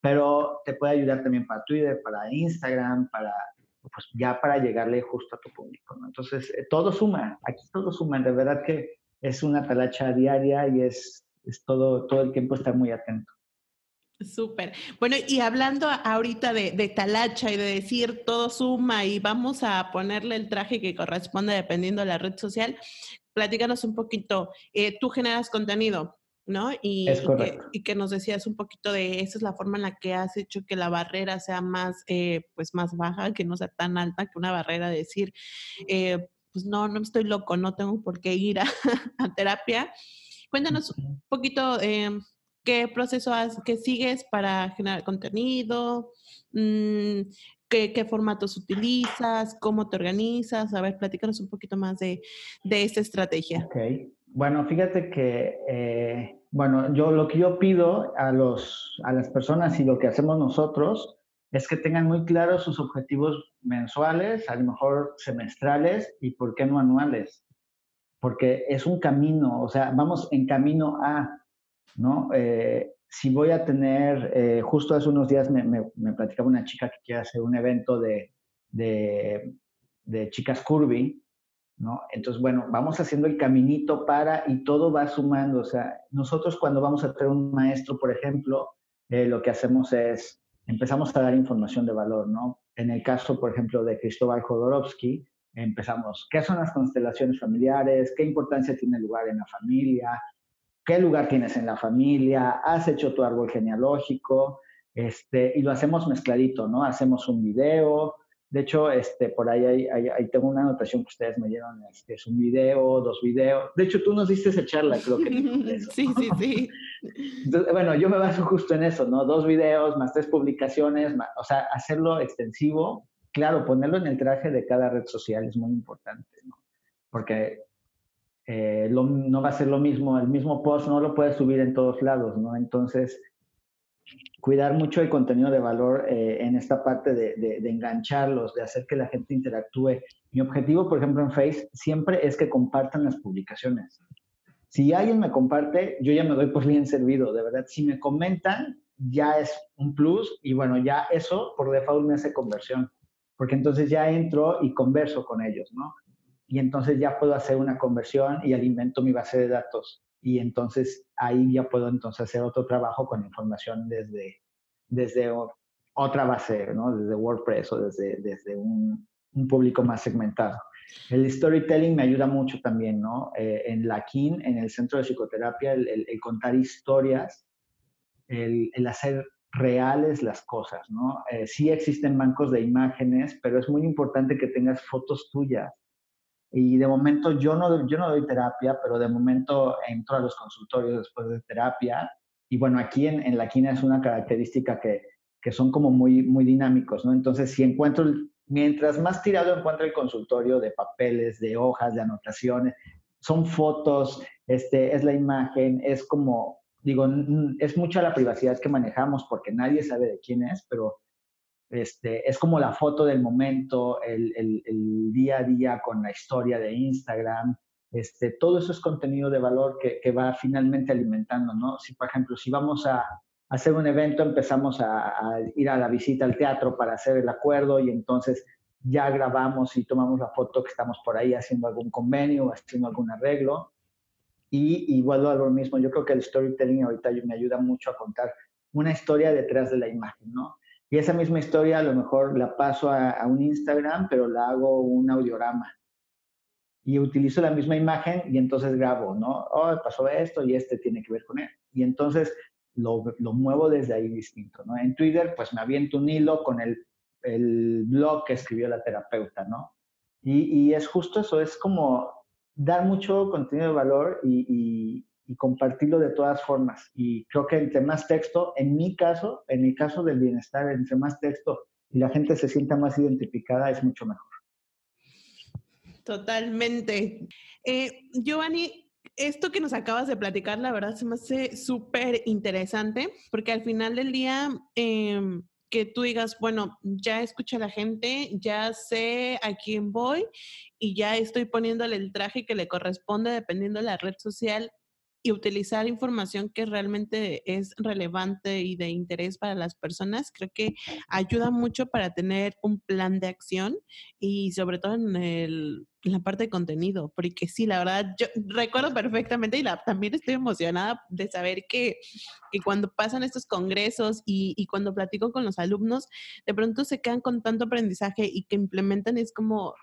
pero te puede ayudar también para Twitter, para Instagram, para pues ya para llegarle justo a tu público, ¿no? Entonces, eh, todo suma, aquí todo suma, de verdad que es una talacha diaria y es, es todo, todo el tiempo estar muy atento. Súper. Bueno, y hablando ahorita de, de, talacha y de decir todo suma y vamos a ponerle el traje que corresponde dependiendo de la red social, platícanos un poquito. Eh, tú generas contenido, ¿no? Y, y, que, nos decías un poquito de esa es la forma en la que has hecho que la barrera sea más, eh, pues más baja, que no sea tan alta, que una barrera de decir, eh, pues no, no estoy loco, no tengo por qué ir a, terapia. Cuéntanos un poquito eh, qué proceso has, qué sigues para generar contenido, mm, qué, formatos utilizas, cómo te organizas. A ver, platícanos un poquito más de, de esta estrategia. Ok. Bueno, fíjate que bueno, yo lo que yo pido a, los, a las personas y lo que hacemos nosotros es que tengan muy claros sus objetivos mensuales, a lo mejor semestrales y por qué no anuales. Porque es un camino, o sea, vamos en camino a, ¿no? Eh, si voy a tener, eh, justo hace unos días me, me, platicaba una chica que quiere hacer un evento de, de, de chicas curvy, ¿no? Entonces, bueno, vamos haciendo el caminito para y todo va sumando. O sea, nosotros cuando vamos a tener un maestro, por ejemplo, eh, lo que hacemos es, empezamos a dar información de valor, ¿no? En el caso, por ejemplo, de Cristóbal Jodorowsky, empezamos, ¿qué son las constelaciones familiares? ¿Qué importancia tiene el lugar en la familia? ¿Qué lugar tienes en la familia? ¿Has hecho tu árbol genealógico? Este, y lo hacemos mezcladito, ¿no? Hacemos un video, de hecho, este, por ahí, hay, tengo una anotación que ustedes me dieron, este, es un video, dos videos. De hecho, tú nos diste esa charla, creo que. sí, sí, sí. bueno, yo me baso justo en eso, ¿no? Dos videos, más tres publicaciones, o sea, hacerlo extensivo. Claro, ponerlo en el traje de cada red social es muy importante, ¿no? Porque eh, no va a ser lo mismo, el mismo post no lo puedes subir en todos lados, ¿no? Entonces, cuidar mucho el contenido de valor eh, en esta parte de, de, engancharlos, de hacer que la gente interactúe. Mi objetivo, por ejemplo, en Face siempre es que compartan las publicaciones. Si alguien me comparte, yo ya me doy por bien servido, de verdad. Si me comentan, ya es un plus y bueno, ya eso por default me hace conversión, porque entonces ya entro y converso con ellos, ¿no? Y entonces ya puedo hacer una conversión y alimento mi base de datos y entonces ahí ya puedo entonces hacer otro trabajo con información desde, desde otra base, ¿no? Desde WordPress o desde, desde un, público más segmentado. El storytelling me ayuda mucho también, ¿no? Eh, en la KIN, en el Centro de Psicoterapia, el, contar historias, el, el, hacer reales las cosas, ¿no? Eh, sí existen bancos de imágenes, pero es muy importante que tengas fotos tuyas y de momento yo no, yo no doy terapia, pero de momento entro a los consultorios después de terapia. Y bueno, aquí en, en la quina es una característica que, que, son como muy, muy dinámicos, ¿no? Entonces, si encuentro, mientras más tirado encuentro el consultorio de papeles, de hojas, de anotaciones, son fotos, este, es la imagen, es como, digo, es mucha la privacidad que manejamos porque nadie sabe de quién es, pero este, es como la foto del momento, el, el, día a día con la historia de Instagram. Este, todo eso es contenido de valor que, que, va finalmente alimentando, ¿no? Si, por ejemplo, si vamos a, hacer un evento, empezamos a, a, ir a la visita al teatro para hacer el acuerdo y entonces ya grabamos y tomamos la foto que estamos por ahí haciendo algún convenio haciendo algún arreglo. Y igual a lo mismo, yo creo que el storytelling ahorita me ayuda mucho a contar una historia detrás de la imagen, ¿no? Y esa misma historia a lo mejor la paso a, un Instagram, pero la hago un audiorama. Y utilizo la misma imagen y entonces grabo, ¿no? Oh, pasó esto y este tiene que ver con él. Y entonces lo, lo muevo desde ahí distinto, ¿no? En Twitter, pues me aviento un hilo con el, el blog que escribió la terapeuta, ¿no? Y, y, es justo eso, es como dar mucho contenido de valor y, y compartirlo de todas formas. Y creo que entre más texto, en mi caso, en el caso del bienestar, entre más texto y la gente se sienta más identificada, es mucho mejor. Totalmente. Eh, Giovanni, esto que nos acabas de platicar, la verdad se me hace súper interesante, porque al final del día, em, que tú digas, bueno, ya escuché a la gente, ya sé a quién voy y ya estoy poniéndole el traje que le corresponde dependiendo de la red social y utilizar información que realmente es relevante y de interés para las personas, creo que ayuda mucho para tener un plan de acción y sobre todo en, el, la parte de contenido, porque sí, la verdad, yo recuerdo perfectamente y la, también estoy emocionada de saber que, que cuando pasan estos congresos y, y cuando platico con los alumnos, de pronto se quedan con tanto aprendizaje y que implementan, es como,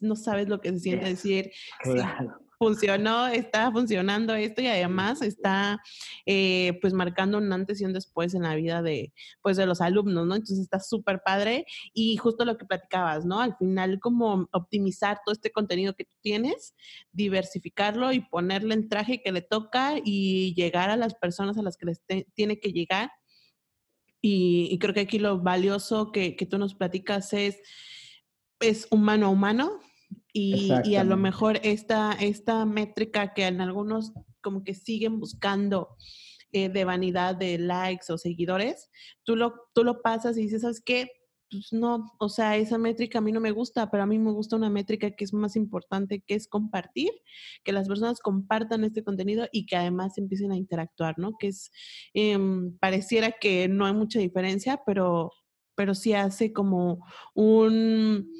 no sabes lo que se siente decir, claro funcionó, está funcionando esto y además está eh, pues marcando un antes y un después en la vida de pues de los alumnos, ¿no? Entonces está súper padre y justo lo que platicabas, ¿no? Al final como optimizar todo este contenido que tú tienes, diversificarlo y ponerle en traje que le toca y llegar a las personas a las que les tiene que llegar. Y, creo que aquí lo valioso que, que tú nos platicas es, es humano a humano, y, a lo mejor esta, esta métrica que en algunos como que siguen buscando eh, de vanidad de likes o seguidores, tú lo, tú lo pasas y dices, ¿sabes qué? Pues no, o sea, esa métrica a mí no me gusta, pero a mí me gusta una métrica que es más importante, que es compartir, que las personas compartan este contenido y que además empiecen a interactuar, ¿no? Que es, em, pareciera que no hay mucha diferencia, pero, pero sí hace como un,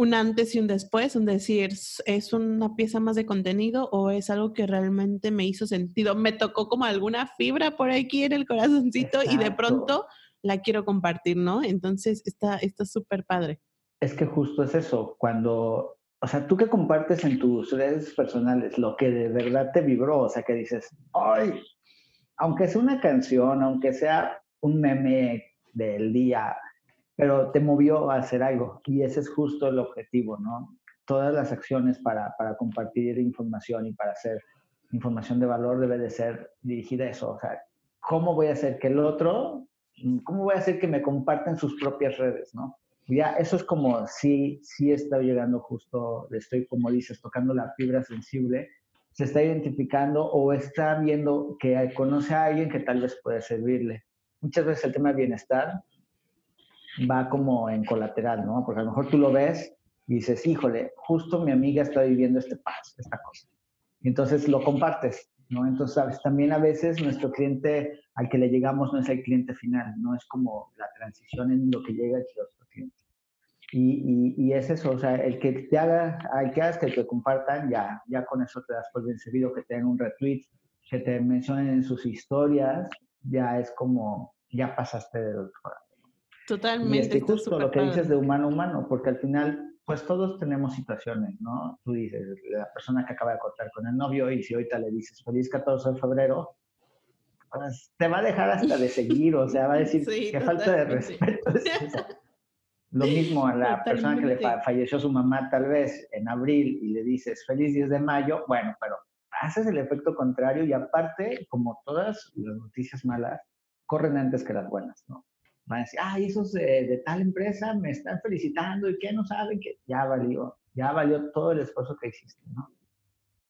un antes y un después, un decir, ¿es una pieza más de contenido o es algo que realmente me hizo sentido? Me tocó como alguna fibra por aquí en el corazoncito y de pronto la quiero compartir, ¿no? Entonces está súper padre. Es que justo es eso, cuando, o sea, tú que compartes en tus redes personales lo que de verdad te vibró, o sea, que dices, ay, aunque sea una canción, aunque sea un meme del día, pero te movió a hacer algo y ese es justo el objetivo, ¿no? Todas las acciones para, para compartir información y para hacer información de valor debe de ser dirigida a eso, o sea, ¿cómo voy a hacer que el otro, cómo voy a hacer que me compartan sus propias redes, ¿no? Ya, eso es como si sí está llegando justo, estoy, como dices, tocando la fibra sensible, se está identificando o está viendo que conoce a alguien que tal vez puede servirle. Muchas veces el tema de bienestar va como en colateral, ¿no? Porque a lo mejor tú lo ves y dices, híjole, justo mi amiga está viviendo este paso, esta cosa. Y entonces lo compartes, ¿no? Entonces, ¿sabes? También a veces nuestro cliente al que le llegamos no es el cliente final, no es como la transición en lo que llega el otro cliente. Y, y, y, es eso, o sea, el que te haga, al que hagas que te compartan, ya, ya con eso te das por bien servido, que te den un retweet, que te mencionen en sus historias, ya es como, ya pasaste del otro. Totalmente. Y justo lo que dices de humano a humano, porque al final, pues todos tenemos situaciones, ¿no? Tú dices, la persona que acaba de cortar con el novio y si ahorita le dices feliz 14 de febrero, pues te va a dejar hasta de seguir, o sea, va a decir que falta de respeto. Lo mismo a la persona que le falleció su mamá tal vez en abril y le dices feliz 10 de mayo, bueno, pero haces el efecto contrario y aparte, como todas las noticias malas, corren antes que las buenas, ¿no? Van a decir, ay, esos de, tal empresa me están felicitando y que no saben que ya valió, ya valió todo el esfuerzo que hiciste, ¿no?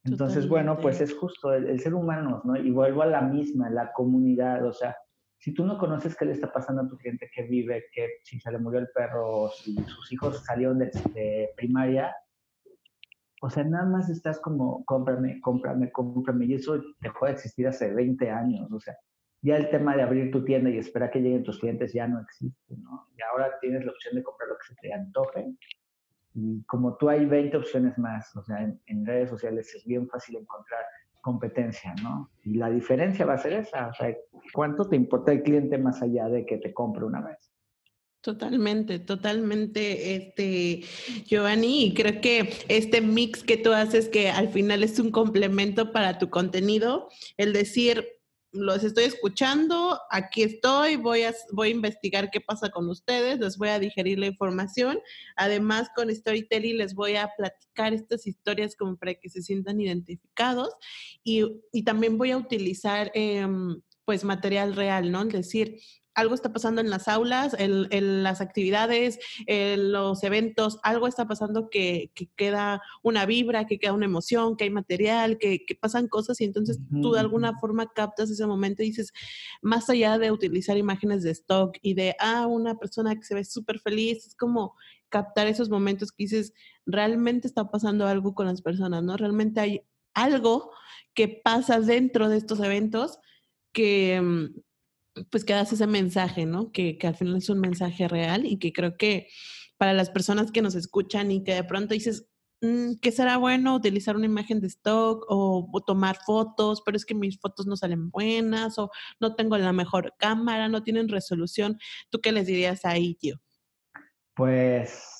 Entonces, bueno, pues es justo el, ser humano, ¿no? Y vuelvo a la misma, la comunidad, o sea, si tú no conoces qué le está pasando a tu cliente que vive, que si se le murió el perro, si sus hijos salieron de, de primaria, o sea, nada más estás como, cómprame, cómprame, cómprame, y eso dejó de existir hace 20 años, o sea, ya el tema de abrir tu tienda y esperar que lleguen tus clientes ya no existe, ¿no? Y ahora tienes la opción de comprar lo que se te antoje. Y como tú hay 20 opciones más, o sea, en, redes sociales es bien fácil encontrar competencia, ¿no? Y la diferencia va a ser esa, o sea, ¿cuánto te importa el cliente más allá de que te compre una vez? Totalmente, totalmente, este, Giovanni, y creo que este mix que tú haces, que al final es un complemento para tu contenido, el decir, los estoy escuchando, aquí estoy, voy a, voy a investigar qué pasa con ustedes, les voy a digerir la información. Además, con Storytelling les voy a platicar estas historias como para que se sientan identificados y, y también voy a utilizar em, pues material real, ¿no? Es decir, algo está pasando en las aulas, en, las actividades, en los eventos, algo está pasando que, queda una vibra, que queda una emoción, que hay material, que, pasan cosas y entonces tú de alguna forma captas ese momento y dices, más allá de utilizar imágenes de stock y de, ah, una persona que se ve súper feliz, es como captar esos momentos que dices, realmente está pasando algo con las personas, ¿no? Realmente hay algo que pasa dentro de estos eventos que mm, pues que das ese mensaje, ¿no? Que, que al final es un mensaje real y que creo que para las personas que nos escuchan y que de pronto dices, mm, que será bueno utilizar una imagen de stock o, tomar fotos, pero es que mis fotos no salen buenas o no tengo la mejor cámara, no tienen resolución. ¿Tú qué les dirías ahí, tío? Pues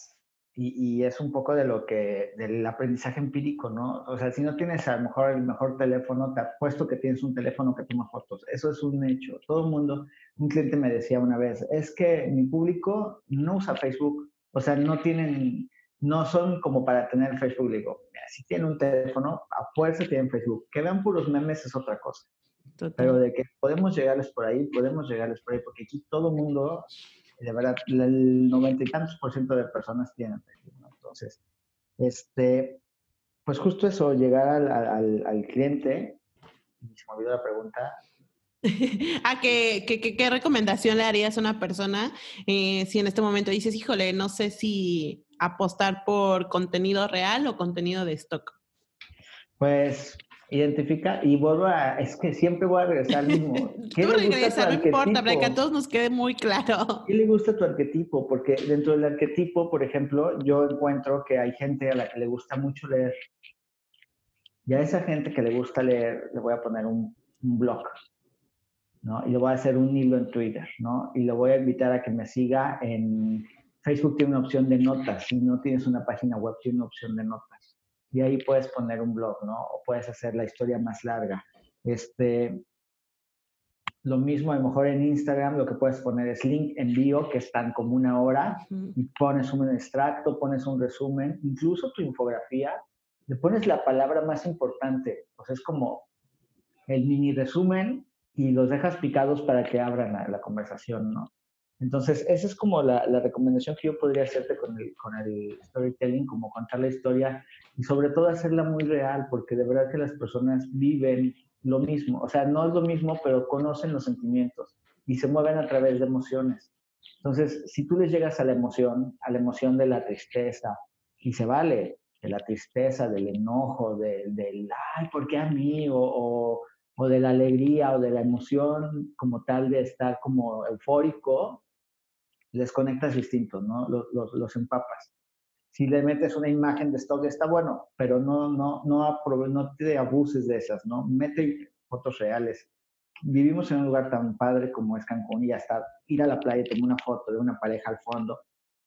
y, es un poco de lo que, del aprendizaje empírico, ¿no? O sea, si no tienes a lo mejor el mejor teléfono, te apuesto que tienes un teléfono que toma fotos. Eso es un hecho. Todo el mundo, un cliente me decía una vez, es que mi público no usa Facebook. O sea, no tienen, no son como para tener Facebook. Le digo, si tienen un teléfono, a fuerza tienen Facebook. Que vean puros memes es otra cosa. Pero de que podemos llegarles por ahí, podemos llegarles por ahí, porque aquí todo el mundo de verdad, el noventa y tantos por ciento de personas tienen Entonces, este, pues justo eso, llegar al, al, cliente, y se me olvidó la pregunta, ¿A qué, qué, qué, recomendación le harías a una persona eh, si en este momento dices, híjole, no sé si apostar por contenido real o contenido de stock? Pues identifica y vuelvo a, es que siempre voy a regresar al mismo. ¿Qué Tú regresa, no importa, para que a todos nos quede muy claro. ¿Qué le gusta tu arquetipo? Porque dentro del arquetipo, por ejemplo, yo encuentro que hay gente a la que le gusta mucho leer. Y a esa gente que le gusta leer, le voy a poner un, un blog, ¿no? Y le voy a hacer un hilo en Twitter, ¿no? Y le voy a invitar a que me siga en Facebook tiene una opción de notas. Si no tienes una página web, tiene una opción de notas y ahí puedes poner un blog, ¿no? O puedes hacer la historia más larga. Este, lo mismo, a lo mejor en Instagram lo que puedes poner es link envío, que están como una hora, y pones un extracto, pones un resumen, incluso tu infografía, le pones la palabra más importante. O sea, es como el mini resumen y los dejas picados para que abran la conversación, ¿no? Entonces, esa es como la, recomendación que yo podría hacerte con el, con el storytelling, como contar la historia y sobre todo hacerla muy real, porque de verdad que las personas viven lo mismo, o sea, no es lo mismo, pero conocen los sentimientos y se mueven a través de emociones. Entonces, si tú les llegas a la emoción, a la emoción de la tristeza, y se vale, de la tristeza, del enojo, del, ay, ¿por qué a mí? O, o de la alegría o de la emoción como tal de estar como eufórico, les conectas distinto, ¿no? Los, los, empapas. Si le metes una imagen de stock, está bueno, pero no, no, no, no te abuses de esas, ¿no? Mete fotos reales. Vivimos en un lugar tan padre como es Cancún y hasta ir a la playa y tomar una foto de una pareja al fondo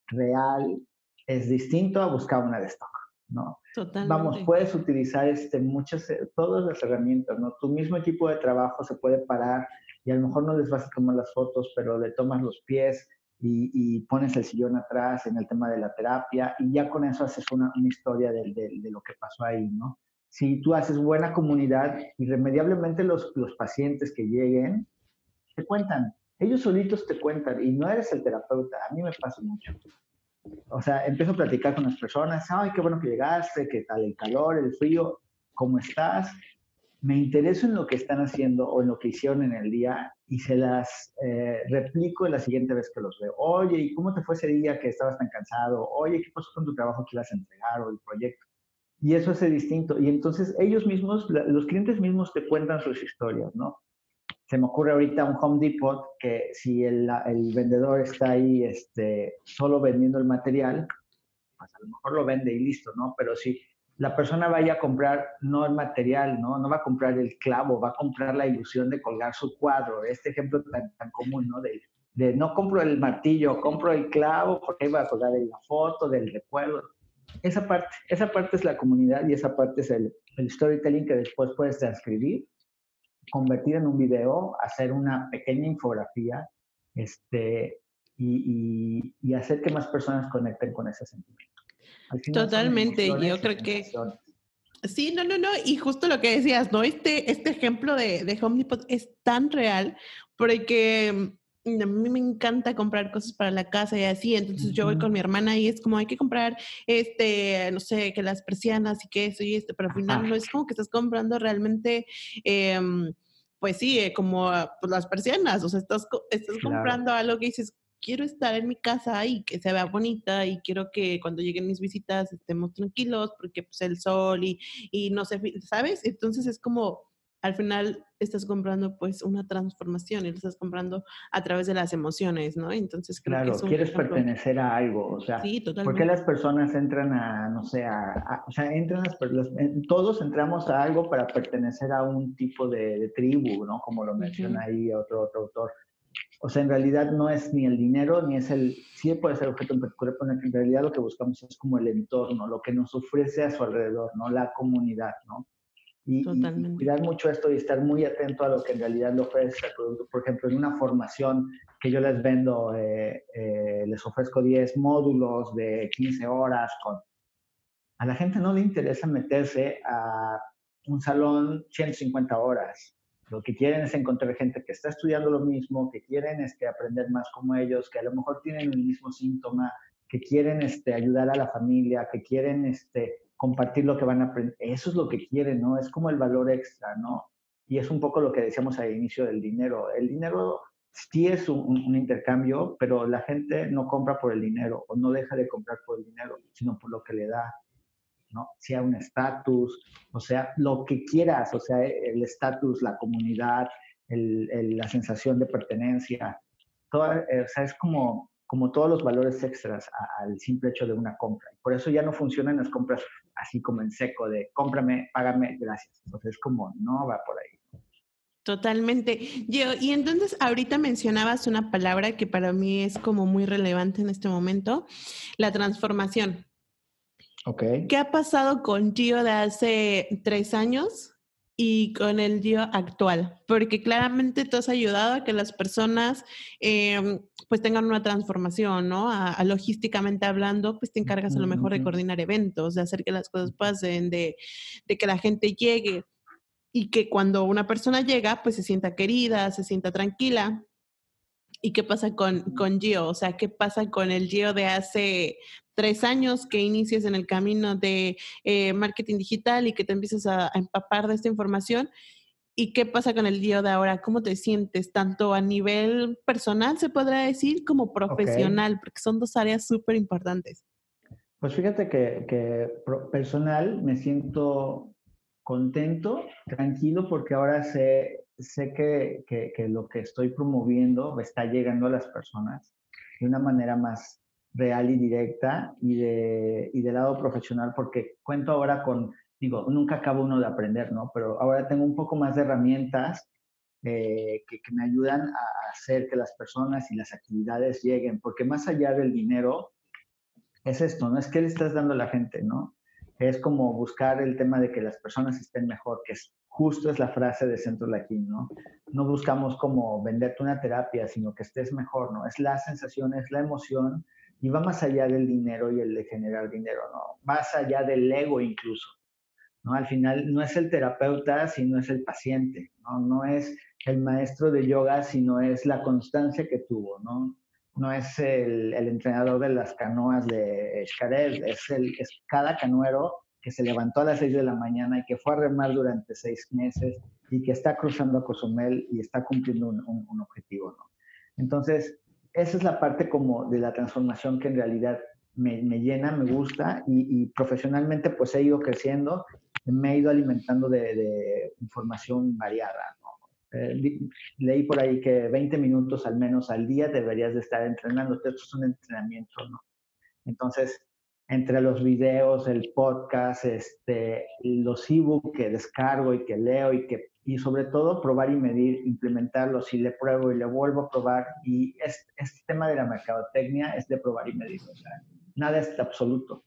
real es distinto a buscar una de stock, ¿no? Totalmente. Vamos, puedes utilizar este, muchas, eh, todas las herramientas, ¿no? Tu mismo equipo de trabajo se puede parar y a lo mejor no les vas a tomar las fotos, pero le tomas los pies, y, pones el sillón atrás en el tema de la terapia y ya con eso haces una, una historia de, de, lo que pasó ahí, ¿no? Si tú haces buena comunidad, irremediablemente los, los pacientes que lleguen te cuentan, ellos solitos te cuentan y no eres el terapeuta, a mí me pasa mucho. O sea, empiezo a platicar con las personas, ay, qué bueno que llegaste, qué tal el calor, el frío, ¿cómo estás? Me intereso en lo que están haciendo o en lo que hicieron en el día y se las eh, replico la siguiente vez que los veo. Oye, ¿y cómo te fue ese día que estabas tan cansado? Oye, ¿qué pasó con tu trabajo que ibas a entregar o el proyecto? Y eso hace distinto. Y entonces ellos mismos, los clientes mismos te cuentan sus historias, ¿no? Se me ocurre ahorita un Home Depot que si el, vendedor está ahí este, solo vendiendo el material, pues a lo mejor lo vende y listo, ¿no? Pero si la persona vaya a comprar no el material, ¿no? No va a comprar el clavo, va a comprar la ilusión de colgar su cuadro. Este ejemplo tan, tan común, ¿no? De, no compro el martillo, compro el clavo porque va a colgar la foto del recuerdo. Esa parte, esa parte es la comunidad y esa parte es el, el storytelling que después puedes transcribir, convertir en un video, hacer una pequeña infografía este, y, y, y hacer que más personas conecten con ese sentimiento. Totalmente, yo creo que... Sí, no, no, no, y justo lo que decías, ¿no? Este, este ejemplo de, de Home Depot es tan real porque mm, a mí me encanta comprar cosas para la casa y así, entonces yo voy con mi hermana y es como hay que comprar, este, no sé, que las persianas y que eso y esto, pero al final no es como que estás comprando realmente, em, pues sí, eh, como ah, pues las persianas, o sea, estás, estás comprando algo que dices, quiero estar en mi casa y que se vea bonita y quiero que cuando lleguen mis visitas estemos tranquilos porque pues el sol y, y no sé, ¿sabes? Entonces es como al final estás comprando pues una transformación y lo estás comprando a través de las emociones, ¿no? Entonces creo claro, quieres pertenecer a algo, o sea, sí, ¿por qué las personas entran a, no sé, a, o sea, entran las, todos entramos a algo para pertenecer a un tipo de, tribu, ¿no? Como lo menciona ahí otro, otro autor. O sea, en realidad no es ni el dinero, ni es el, sí puede ser objeto en particular, pero en realidad lo que buscamos es como el entorno, lo que nos ofrece a su alrededor, ¿no? La comunidad, ¿no? Y, cuidar mucho esto y estar muy atento a lo que en realidad le ofrece el producto. Por ejemplo, en una formación que yo les vendo, eh, eh, les ofrezco 10 módulos de 15 horas. Con... A la gente no le interesa meterse a un salón 150 horas. Lo que quieren es encontrar gente que está estudiando lo mismo, que quieren este, aprender más como ellos, que a lo mejor tienen el mismo síntoma, que quieren este, ayudar a la familia, que quieren este, compartir lo que van a aprender. Eso es lo que quieren, ¿no? Es como el valor extra, ¿no? Y es un poco lo que decíamos al inicio del dinero. El dinero sí es un, intercambio, pero la gente no compra por el dinero o no deja de comprar por el dinero, sino por lo que le da, ¿no? Sea un estatus, o sea, lo que quieras, o sea, el estatus, la comunidad, la sensación de pertenencia, todo, o sea, es como como todos los valores extras al simple hecho de una compra. Por eso ya no funcionan las compras así como en seco de cómprame, págame, gracias. Entonces es como no va por ahí. Totalmente. Yo, y entonces ahorita mencionabas una palabra que para mí es como muy relevante en este momento, la transformación. ¿Qué ha pasado con Gio de hace tres años y con el día actual, porque claramente tú has ayudado a que las personas em, pues tengan una transformación, ¿no? A, logísticamente hablando, pues te encargas a lo mejor de coordinar eventos, de hacer que las cosas pasen, de, de que la gente llegue y que cuando una persona llega, pues se sienta querida, se sienta tranquila. ¿Y qué pasa con, con Gio? O sea, ¿qué pasa con el Gio de hace tres años que inicias en el camino de eh, marketing digital y que te empiezas a, empapar de esta información. ¿Y qué pasa con el día de ahora? ¿Cómo te sientes? Tanto a nivel personal, se podrá decir, como profesional, porque son dos áreas súper importantes. Pues fíjate que, que, personal me siento contento, tranquilo, porque ahora sé, sé que, que, que lo que estoy promoviendo está llegando a las personas de una manera más, real y directa y de, y de lado profesional, porque cuento ahora con, digo, nunca acabo uno de aprender, ¿no? Pero ahora tengo un poco más de herramientas eh, que, que, me ayudan a hacer que las personas y las actividades lleguen, porque más allá del dinero, es esto, ¿no? Es que le estás dando a la gente, ¿no? Es como buscar el tema de que las personas estén mejor, que justo es la frase de Centro Laquín, ¿no? No buscamos como venderte una terapia, sino que estés mejor, ¿no? Es la sensación, es la emoción y va más allá del dinero y el de generar dinero, ¿no? Más allá del ego incluso, ¿no? Al final no es el terapeuta, sino es el paciente, ¿no? No es el maestro de yoga, sino es la constancia que tuvo, ¿no? No es el, entrenador de las canoas de Xcaret, es, el, es cada canoero que se levantó a las 6 de la mañana y que fue a remar durante seis meses y que está cruzando a Cozumel y está cumpliendo un, un, un objetivo, ¿no? Entonces, esa es la parte como de la transformación que en realidad me, llena, me gusta y, profesionalmente pues he ido creciendo, me he ido alimentando de, información variada. Eh, leí por ahí que 20 minutos al menos al día deberías de estar entrenando, esto es un entrenamiento, ¿no? Entonces, entre los videos, el podcast, este, los ebooks que descargo y que leo y que y sobre todo probar y medir, implementarlo. Si le pruebo y le vuelvo a probar, y este, tema de la mercadotecnia es de probar y medir, o sea, nada es absoluto.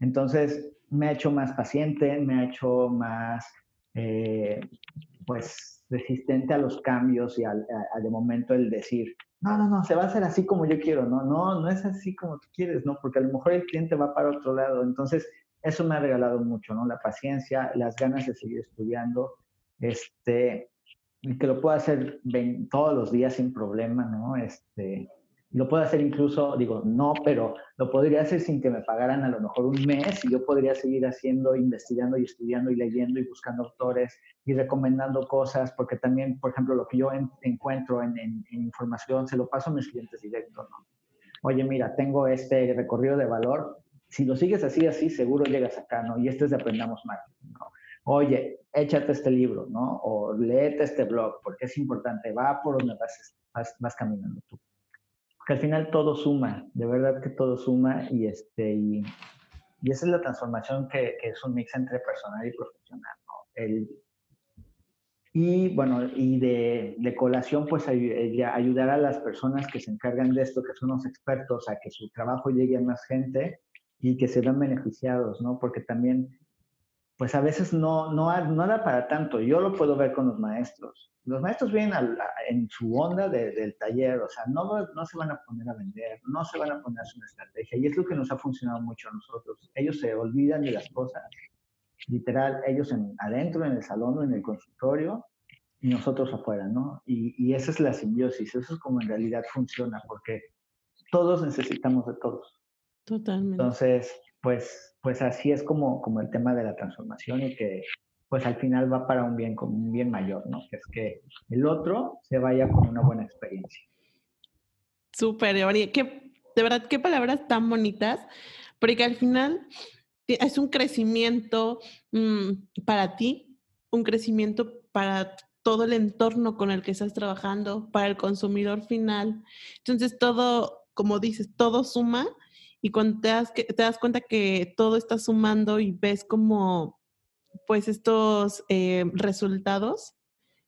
Entonces, me ha hecho más paciente, me ha hecho más, eh, pues, resistente a los cambios y al, de momento el decir, no, no, no, se va a hacer así como yo quiero, no, no, no es así como tú quieres, ¿no? Porque a lo mejor el cliente va para otro lado. Entonces, eso me ha regalado mucho, ¿no? La paciencia, las ganas de seguir estudiando, este, que lo pueda hacer todos los días sin problema, ¿no? Este, Lo puedo hacer incluso, digo, no, pero lo podría hacer sin que me pagaran a lo mejor un mes y yo podría seguir haciendo, investigando y estudiando y leyendo y buscando autores y recomendando cosas, porque también, por ejemplo, lo que yo encuentro en, información se lo paso a mis clientes directos, ¿no? Oye, mira, tengo este recorrido de valor, si lo sigues así, así, seguro llegas acá, ¿no? Y este es de Aprendamos Marketing, ¿no? Oye, échate este libro, ¿no? O léete este blog, porque es importante, va por donde vas, vas, vas caminando tú que al final todo suma, de verdad que todo suma y, este, y, esa es la transformación que, es un mix entre personal y profesional. El, y bueno, y de, de colación, pues ayudar a las personas que se encargan de esto, que son los expertos, a que su trabajo llegue a más gente y que se vean beneficiados, ¿no? Porque también, pues a veces no, no, no da para tanto. Yo lo puedo ver con los maestros los maestros vienen en su onda del taller, o sea, no, no se van a poner a vender, no se van a poner a hacer una estrategia, y es lo que nos ha funcionado mucho a nosotros. Ellos se olvidan de las cosas, literal, ellos en, adentro, en el salón o en el consultorio, y nosotros afuera, ¿no? Y, y esa es la simbiosis, eso es como en realidad funciona, porque todos necesitamos de todos. Totalmente. Entonces, pues, pues así es como, como el tema de la transformación y que pues al final va para un bien, un bien mayor, ¿no? Que es que el otro se vaya con una buena experiencia. Súper, que de verdad, qué palabras tan bonitas, porque al final es un crecimiento mm, para ti, un crecimiento para todo el entorno con el que estás trabajando, para el consumidor final. Entonces, todo, como dices, todo suma y cuando te das, te das cuenta que todo está sumando y ves como pues estos eh, resultados,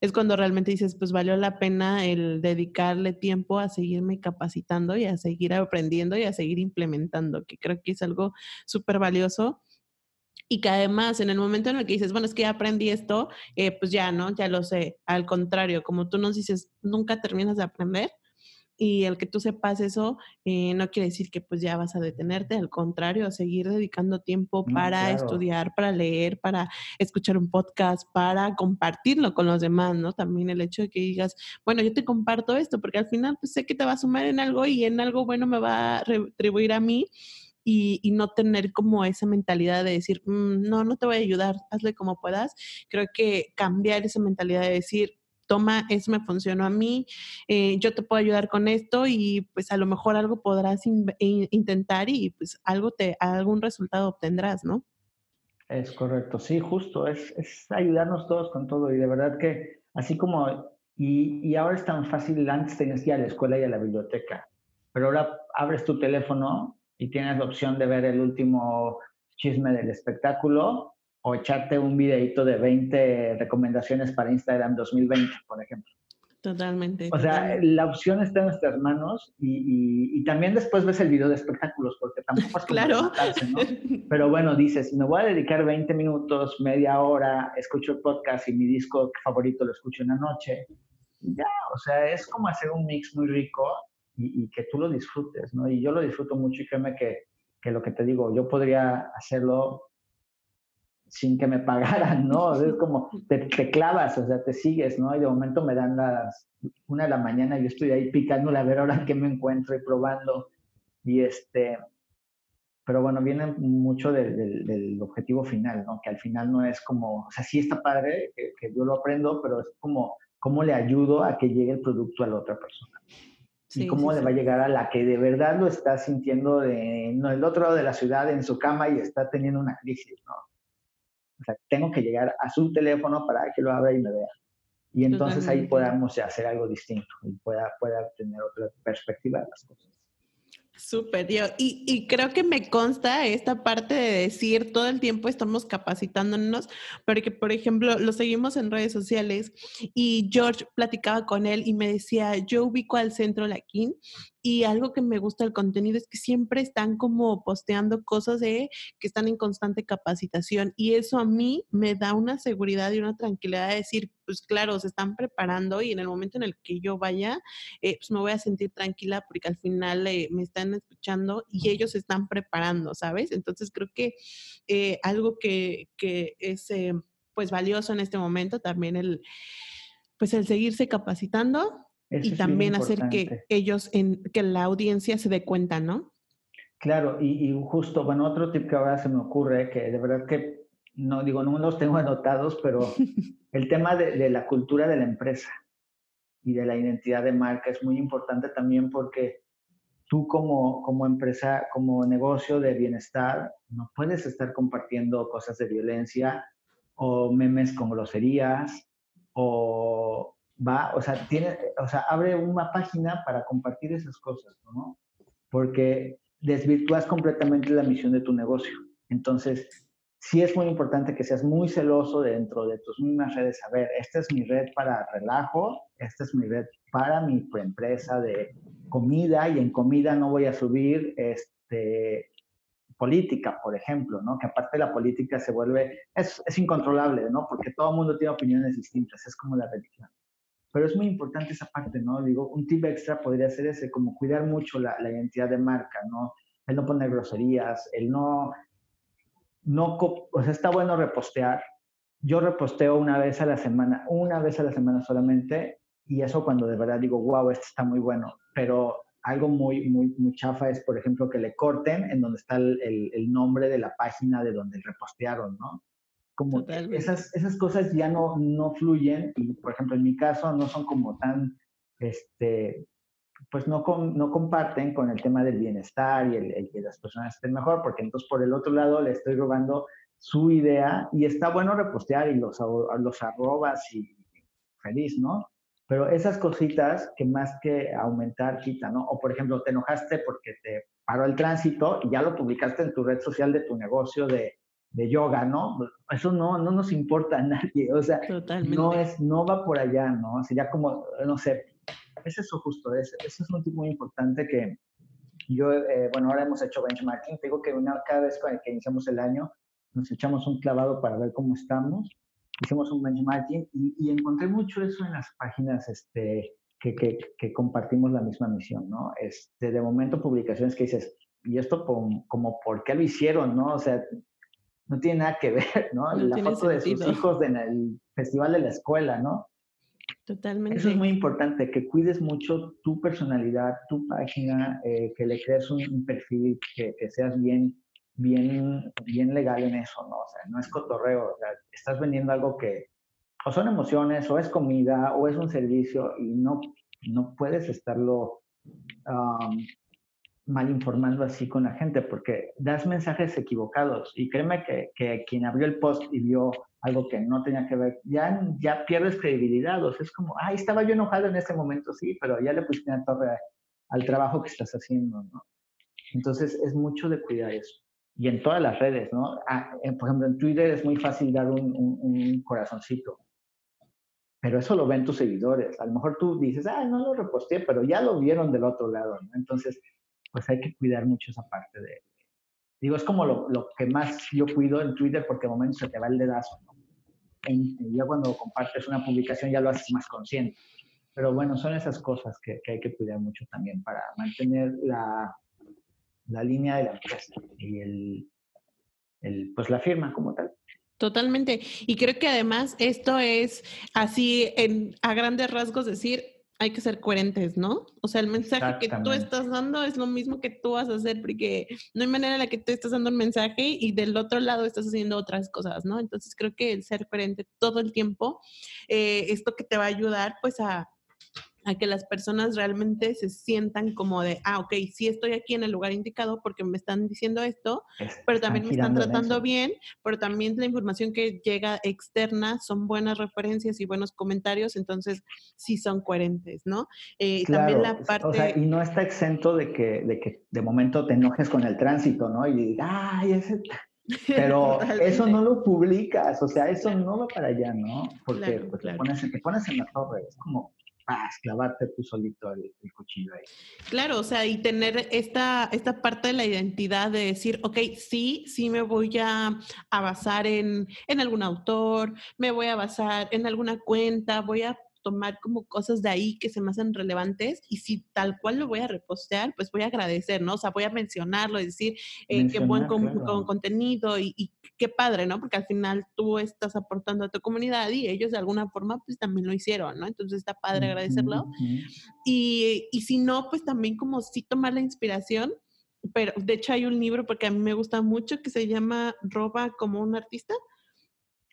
es cuando realmente dices, pues valió la pena el dedicarle tiempo a seguirme capacitando y a seguir aprendiendo y a seguir implementando, que creo que es algo súper valioso. Y que además en el momento en el que dices, bueno, es que ya aprendí esto, eh, pues ya, ¿no? Ya lo sé. Al contrario, como tú nos dices, nunca terminas de aprender, y el que tú sepas eso eh, no quiere decir que pues ya vas a detenerte, al contrario, seguir dedicando tiempo para estudiar, para leer, para escuchar un podcast, para compartirlo con los demás, ¿no? También el hecho de que digas, bueno, yo te comparto esto, porque al final pues sé que te va a sumar en algo y en algo bueno me va a retribuir a mí. Y, y, no tener como esa mentalidad de decir, mm, no, no te voy a ayudar, hazle como puedas. Creo que cambiar esa mentalidad de decir, toma, eso me funcionó a mí, eh, yo te puedo ayudar con esto y pues a lo mejor algo podrás intentar y pues algo te, algún resultado obtendrás, ¿no? Es correcto, sí, justo, es, es ayudarnos todos con todo y de verdad que así como, y, y ahora es tan fácil, antes tenías ya la escuela y a la biblioteca, pero ahora abres tu teléfono y tienes la opción de ver el último chisme del espectáculo o echarte un videito de 20 recomendaciones para Instagram 2020, por ejemplo. Totalmente. O sea, la opción está en nuestras manos y, y, también después ves el video de espectáculos, porque tampoco es claro. ¿no? Pero bueno, dices, me voy a dedicar 20 minutos, media hora, escucho el podcast y mi disco favorito lo escucho en la noche. Ya, o sea, es como hacer un mix muy rico y, y, que tú lo disfrutes, ¿no? Y yo lo disfruto mucho y créeme que, que lo que te digo, yo podría hacerlo sin que me pagaran, ¿no? es como te, clavas, o sea, te sigues, ¿no? Y de momento me dan las una de la mañana y yo estoy ahí picándole a ver ahora qué me encuentro y probando. Y este, pero bueno, viene mucho del, objetivo final, ¿no? Que al final no es como, o sea, sí está padre que, yo lo aprendo, pero es como, ¿cómo le ayudo a que llegue el producto a la otra persona? y cómo le va a llegar a la que de verdad lo está sintiendo de, no, el otro lado de la ciudad en su cama y está teniendo una crisis, ¿no? O sea, tengo que llegar a su teléfono para que lo abra y me vea. Y entonces ahí podamos hacer algo distinto y pueda, pueda tener otra perspectiva de las cosas. Súper, y, y creo que me consta esta parte de decir todo el tiempo estamos capacitándonos, porque por ejemplo lo seguimos en redes sociales y George platicaba con él y me decía, yo ubico al centro Laquín y algo que me gusta del contenido es que siempre están como posteando cosas de que están en constante capacitación y eso a mí me da una seguridad y una tranquilidad de decir, pues claro, se están preparando y en el momento en el que yo vaya, eh, pues me voy a sentir tranquila porque al final eh, me están escuchando y ellos se están preparando, ¿sabes? Entonces creo que eh, algo que, que es pues valioso en este momento también el pues el seguirse capacitando y también hacer que ellos, en, que la audiencia se dé cuenta, ¿no? Claro, y, justo, bueno, otro tip que ahora se me ocurre, que de verdad que no digo, no los tengo anotados, pero el tema de, de, la cultura de la empresa y de la identidad de marca es muy importante también porque tú como, como empresa, como negocio de bienestar, no puedes estar compartiendo cosas de violencia o memes con groserías o va, o sea, tiene, o sea, abre una página para compartir esas cosas, ¿no? Porque desvirtúas completamente la misión de tu negocio. Entonces, sí es muy importante que seas muy celoso dentro de tus mismas redes. A ver, esta es mi red para relajo, esta es mi red para mi empresa de comida y en comida no voy a subir este, política, por ejemplo, ¿no? Que aparte la política se vuelve, es, es incontrolable, ¿no? Porque todo el mundo tiene opiniones distintas, es como la religión. Pero es muy importante esa parte, ¿no? Digo, un tip extra podría ser ese, como cuidar mucho la, identidad de marca, ¿no? El no poner groserías, el no, no, o sea, está bueno repostear. Yo reposteo una vez a la semana, una vez a la semana solamente, y eso cuando de verdad digo, wow, esto está muy bueno, pero algo muy, muy, muy chafa es, por ejemplo, que le corten en donde está el, el, nombre de la página de donde repostearon, ¿no? Como esas, esas cosas ya no, no fluyen y, por ejemplo, en mi caso no son como tan, este, pues no, no comparten con el tema del bienestar y el, que las personas estén mejor, porque entonces por el otro lado le estoy robando su idea y está bueno repostear y los, los arrobas y feliz, ¿no? Pero esas cositas que más que aumentar, quita, ¿no? O por ejemplo, te enojaste porque te paró el tránsito y ya lo publicaste en tu red social de tu negocio de, de yoga, ¿no? Eso no, no nos importa a nadie, o sea, no es, no va por allá, ¿no? Sería como, no sé, es eso justo, es, eso es un tipo muy importante que yo, eh, bueno, ahora hemos hecho benchmarking, digo que una, cada vez que iniciamos el año nos echamos un clavado para ver cómo estamos, hicimos un benchmarking y, y encontré mucho eso en las páginas, este, que, que, que, compartimos la misma misión, ¿no? Este, de momento publicaciones que dices, y esto como, como, ¿por qué lo hicieron, no? O sea, no tiene nada que ver, ¿no? la foto de sus hijos en el festival de la escuela, ¿no? Totalmente. Eso es muy importante, que cuides mucho tu personalidad, tu página, eh, que le crees un, perfil, que, que, seas bien, bien, bien legal en eso, ¿no? O sea, no es cotorreo, o sea, estás vendiendo algo que o son emociones, o es comida, o es un servicio, y no, no puedes estarlo um, mal informando así con la gente, porque das mensajes equivocados. Y créeme que, que, quien abrió el post y vio algo que no tenía que ver, ya, ya pierdes credibilidad. O sea, es como, ay, estaba yo enojado en ese momento, sí, pero ya le pusiste una torre al trabajo que estás haciendo, ¿no? Entonces, es mucho de cuidar eso. Y en todas las redes, ¿no? Ah, por ejemplo, en Twitter es muy fácil dar un, un, corazoncito pero eso lo ven tus seguidores. A lo mejor tú dices, ah, no lo reposteé, pero ya lo vieron del otro lado, ¿no? Entonces, pues hay que cuidar mucho esa parte de... Digo, es como lo, lo que más yo cuido en Twitter porque de momento se te va el dedazo, ¿no? En, ya cuando compartes una publicación ya lo haces más consciente. Pero bueno, son esas cosas que, que hay que cuidar mucho también para mantener la, la línea de la empresa y el, el, pues la firma como tal. Totalmente. Y creo que además esto es así en, a grandes rasgos decir, hay que ser coherentes, ¿no? O sea, el mensaje que tú estás dando es lo mismo que tú vas a hacer, porque no hay manera en la que tú estás dando un mensaje y del otro lado estás haciendo otras cosas, ¿no? Entonces creo que el ser coherente todo el tiempo, eh, esto que te va a ayudar pues a, a que las personas realmente se sientan como de, ah, ok, sí estoy aquí en el lugar indicado porque me están diciendo esto, pero también me están tratando bien, pero también la información que llega externa son buenas referencias y buenos comentarios, entonces sí son coherentes, ¿no? Eh, también la parte... O sea, y no está exento de que, de que de momento te enojes con el tránsito, ¿no? Y digas, ay, ese... Pero eso no lo publicas, o sea, eso no va para allá, ¿no? Porque pues, Te, pones, te pones en la torre, es como clavarte tú solito el, cuchillo ahí. Claro, o sea, y tener esta, esta parte de la identidad de decir, ok, sí, sí me voy a, a basar en, en algún autor, me voy a basar en alguna cuenta, voy a tomar como cosas de ahí que se me hacen relevantes y si tal cual lo voy a repostear, pues voy a agradecer, ¿no? O sea, voy a mencionarlo y decir eh, qué buen contenido y, qué padre, ¿no? Porque al final tú estás aportando a tu comunidad y ellos de alguna forma pues también lo hicieron, ¿no? Entonces está padre agradecerlo. y, y si no, pues también como sí tomar la inspiración pero de hecho hay un libro porque a mí me gusta mucho que se llama Roba como un artista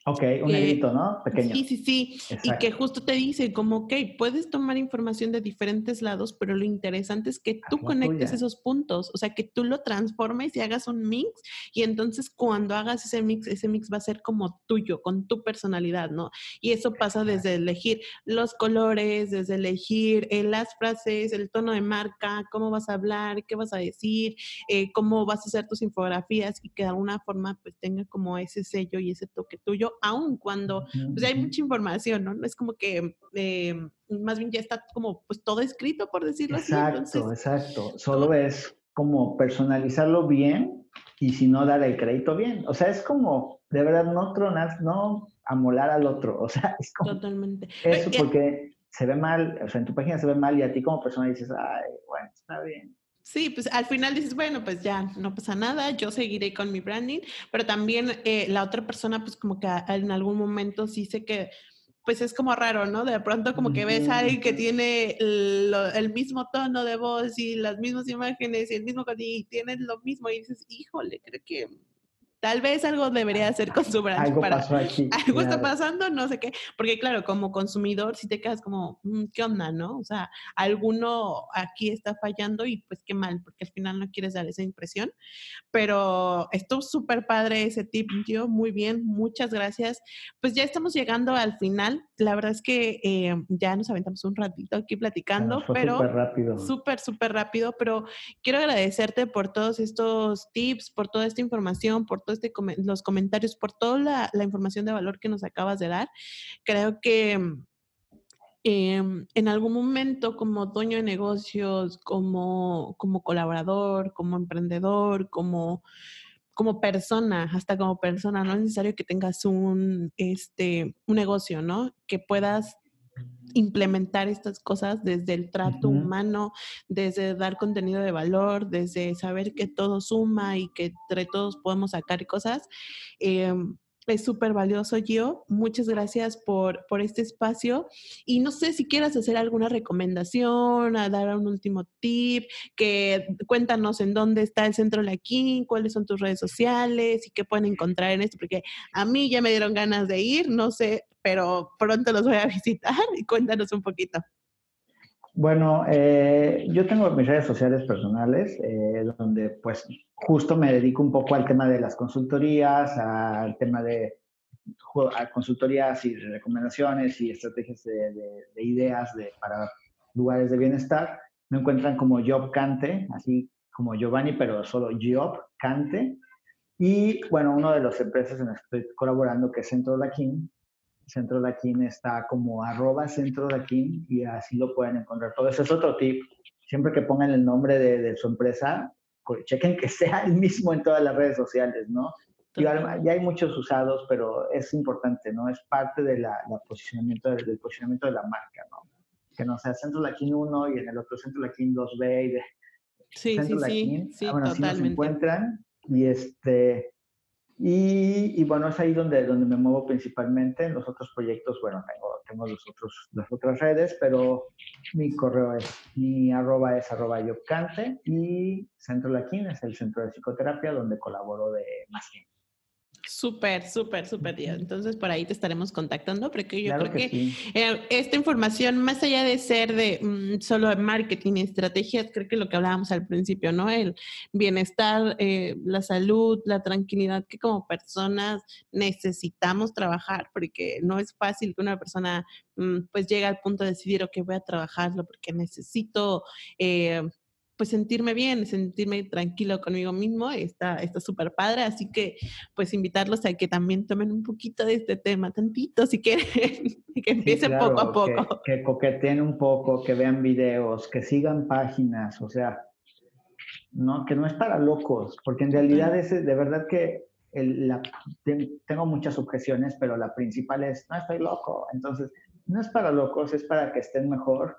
Ok, un negrito, ¿no? Pequeño. Sí, sí, sí. Y que justo te dice como, ok, puedes tomar información de diferentes lados, pero lo interesante es que tú conectes esos puntos, o sea, que tú lo transformes y hagas un mix y entonces cuando hagas ese mix, ese mix va a ser como tuyo, con tu personalidad, ¿no? Y eso pasa desde elegir los colores, desde elegir eh, las frases, el tono de marca, cómo vas a hablar, qué vas a decir, eh, cómo vas a hacer tus infografías y que de alguna forma pues tenga como ese sello y ese toque tuyo aun cuando pues, hay mucha información, ¿no? Es como que eh, más bien ya está como pues todo escrito, por decirlo así. Exacto, exacto. Solo es como personalizarlo bien y si no dar el crédito bien. O sea, es como de verdad no tronar, no amolar al otro. O sea, es como... Totalmente. Eso porque se ve mal, o sea, en tu página se ve mal y a ti como persona dices, ay, bueno, está bien. Sí, pues al final dices, bueno, pues ya no pasa nada, yo seguiré con mi branding, pero también eh, la otra persona, pues como que en algún momento sí sé que, pues es como raro, ¿no? De pronto como que ves a alguien que tiene el, mismo tono de voz y las mismas imágenes y el mismo, y tienes lo mismo y dices, híjole, creo que Tal vez algo debería hacer con su brand. Algo pasó aquí. Algo está pasando, no sé qué. Porque claro, como consumidor, si te quedas como, mm, ¿qué onda, no? O sea, alguno aquí está fallando y pues qué mal, porque al final no quieres dar esa impresión. Pero estuvo súper padre ese tip, tío. Muy bien, muchas gracias. Pues ya estamos llegando al final. La verdad es que eh, ya nos aventamos un ratito aquí platicando, pero súper rápido. Súper, súper rápido. Pero quiero agradecerte por todos estos tips, por toda esta información, por todo los comentarios, por toda la, información de valor que nos acabas de dar. Creo que em, en algún momento como dueño de negocios, como, como colaborador, como emprendedor, como, como persona, hasta como persona, no es necesario que tengas un, este, un negocio, ¿no? Que puedas implementar estas cosas desde el trato humano, desde dar contenido de valor, desde saber que todo suma y que entre todos podemos sacar cosas. Em, es súper valioso, Gio. Muchas gracias por, por este espacio. Y no sé si quieras hacer alguna recomendación, a dar un último tip, que cuéntanos en dónde está el Centro Laquín, cuáles son tus redes sociales y qué pueden encontrar en esto, porque a mí ya me dieron ganas de ir, no sé, pero pronto los voy a visitar y cuéntanos un poquito. Bueno, eh, yo tengo mis redes sociales personales, eh, donde pues justo me dedico un poco al tema de las consultorías, al tema de consultorías y recomendaciones y estrategias de, ideas de, para lugares de bienestar. Me encuentran como Job Cante, así como Giovanni, pero solo Job Cante. Y bueno, una de las empresas en las que estoy colaborando, que es Centro Laquín, Centro Daquín está como arroba Centro Daquín y así lo pueden encontrar. Todo eso es otro tip. Siempre que pongan el nombre de, su empresa, chequen que sea el mismo en todas las redes sociales, ¿no? ya hay muchos usados, pero es importante, ¿no? Es parte de la, posicionamiento, del, posicionamiento de la marca, ¿no? Que no sea Centro Laquín 1 y en el otro Centro Laquín 2B y de sí, Centro sí, sí, ah, bueno, totalmente. nos encuentran y este y, bueno, es ahí donde, donde me muevo principalmente. En los otros proyectos, bueno, tengo, tengo los otros, las otras redes, pero mi correo es, mi arroba es arroba yocante y Centro Laquín es el centro de psicoterapia donde colaboro de más tiempo. Súper, súper, súper. Entonces por ahí te estaremos contactando porque yo creo que, eh, esta información, más allá de ser de mm, solo marketing y estrategias, creo que lo que hablábamos al principio, ¿no? El bienestar, eh, la salud, la tranquilidad que como personas necesitamos trabajar porque no es fácil que una persona mm, pues llegue al punto de decidir, ok, voy a trabajarlo porque necesito eh, pues sentirme bien, sentirme tranquilo conmigo mismo, está súper padre, así que pues invitarlos a que también tomen un poquito de este tema, tantito si quieren, que empiecen poco a poco. Que, que coqueteen un poco, que vean videos, que sigan páginas, o sea, no, que no es para locos, porque en realidad es de verdad que el, la, tengo muchas objeciones, pero la principal es, no estoy loco, entonces no es para locos, es para que estén mejor.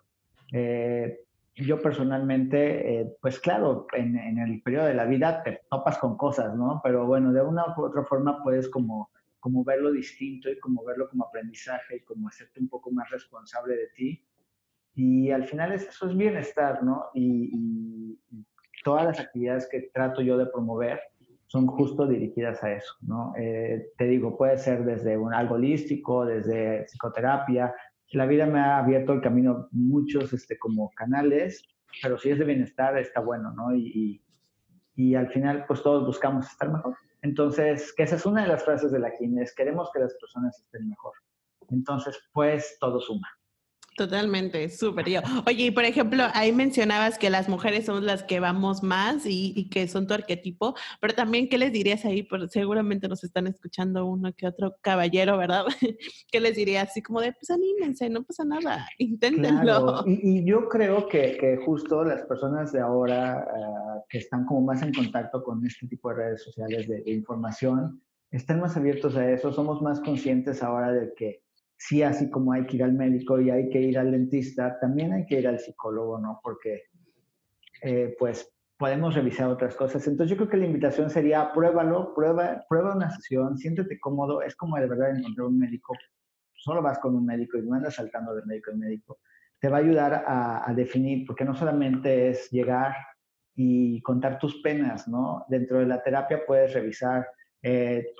Eh, yo personalmente, eh, pues claro, en, en, el periodo de la vida te topas con cosas, ¿no? Pero bueno, de una u otra forma puedes como, como verlo distinto y como verlo como aprendizaje y como hacerte un poco más responsable de ti. Y al final eso es bienestar, ¿no? Y, y, todas las actividades que trato yo de promover son justo dirigidas a eso, ¿no? Eh, te digo, puede ser desde un algo holístico, desde psicoterapia, la vida me ha abierto el camino muchos este, como canales, pero si es de bienestar está bueno, ¿no? Y, y, al final pues todos buscamos estar mejor. Entonces, que esa es una de las frases de la Guinness, queremos que las personas estén mejor. Entonces, pues todo suma. Totalmente, súper yo. Oye, y por ejemplo, ahí mencionabas que las mujeres somos las que vamos más y, que son tu arquetipo, pero también, ¿qué les dirías ahí? Por, seguramente nos están escuchando uno que otro caballero, ¿verdad? ¿Qué les dirías? Así como de, pues anímense, no pasa nada, inténtenlo. Y, yo creo que, que, justo las personas de ahora ah, que están como más en contacto con este tipo de redes sociales de, de información, están más abiertos a eso, somos más conscientes ahora de que sí, así como hay que ir al médico y hay que ir al dentista, también hay que ir al psicólogo, ¿no? Porque, eh, pues, podemos revisar otras cosas. Entonces, yo creo que la invitación sería, pruébalo, prueba, prueba una sesión, siéntete cómodo. Es como de verdad encontrar un médico. Solo vas con un médico y no andas saltando de médico en médico. Te va a ayudar a, a definir, porque no solamente es llegar y contar tus penas, ¿no? Dentro de la terapia puedes revisar eh,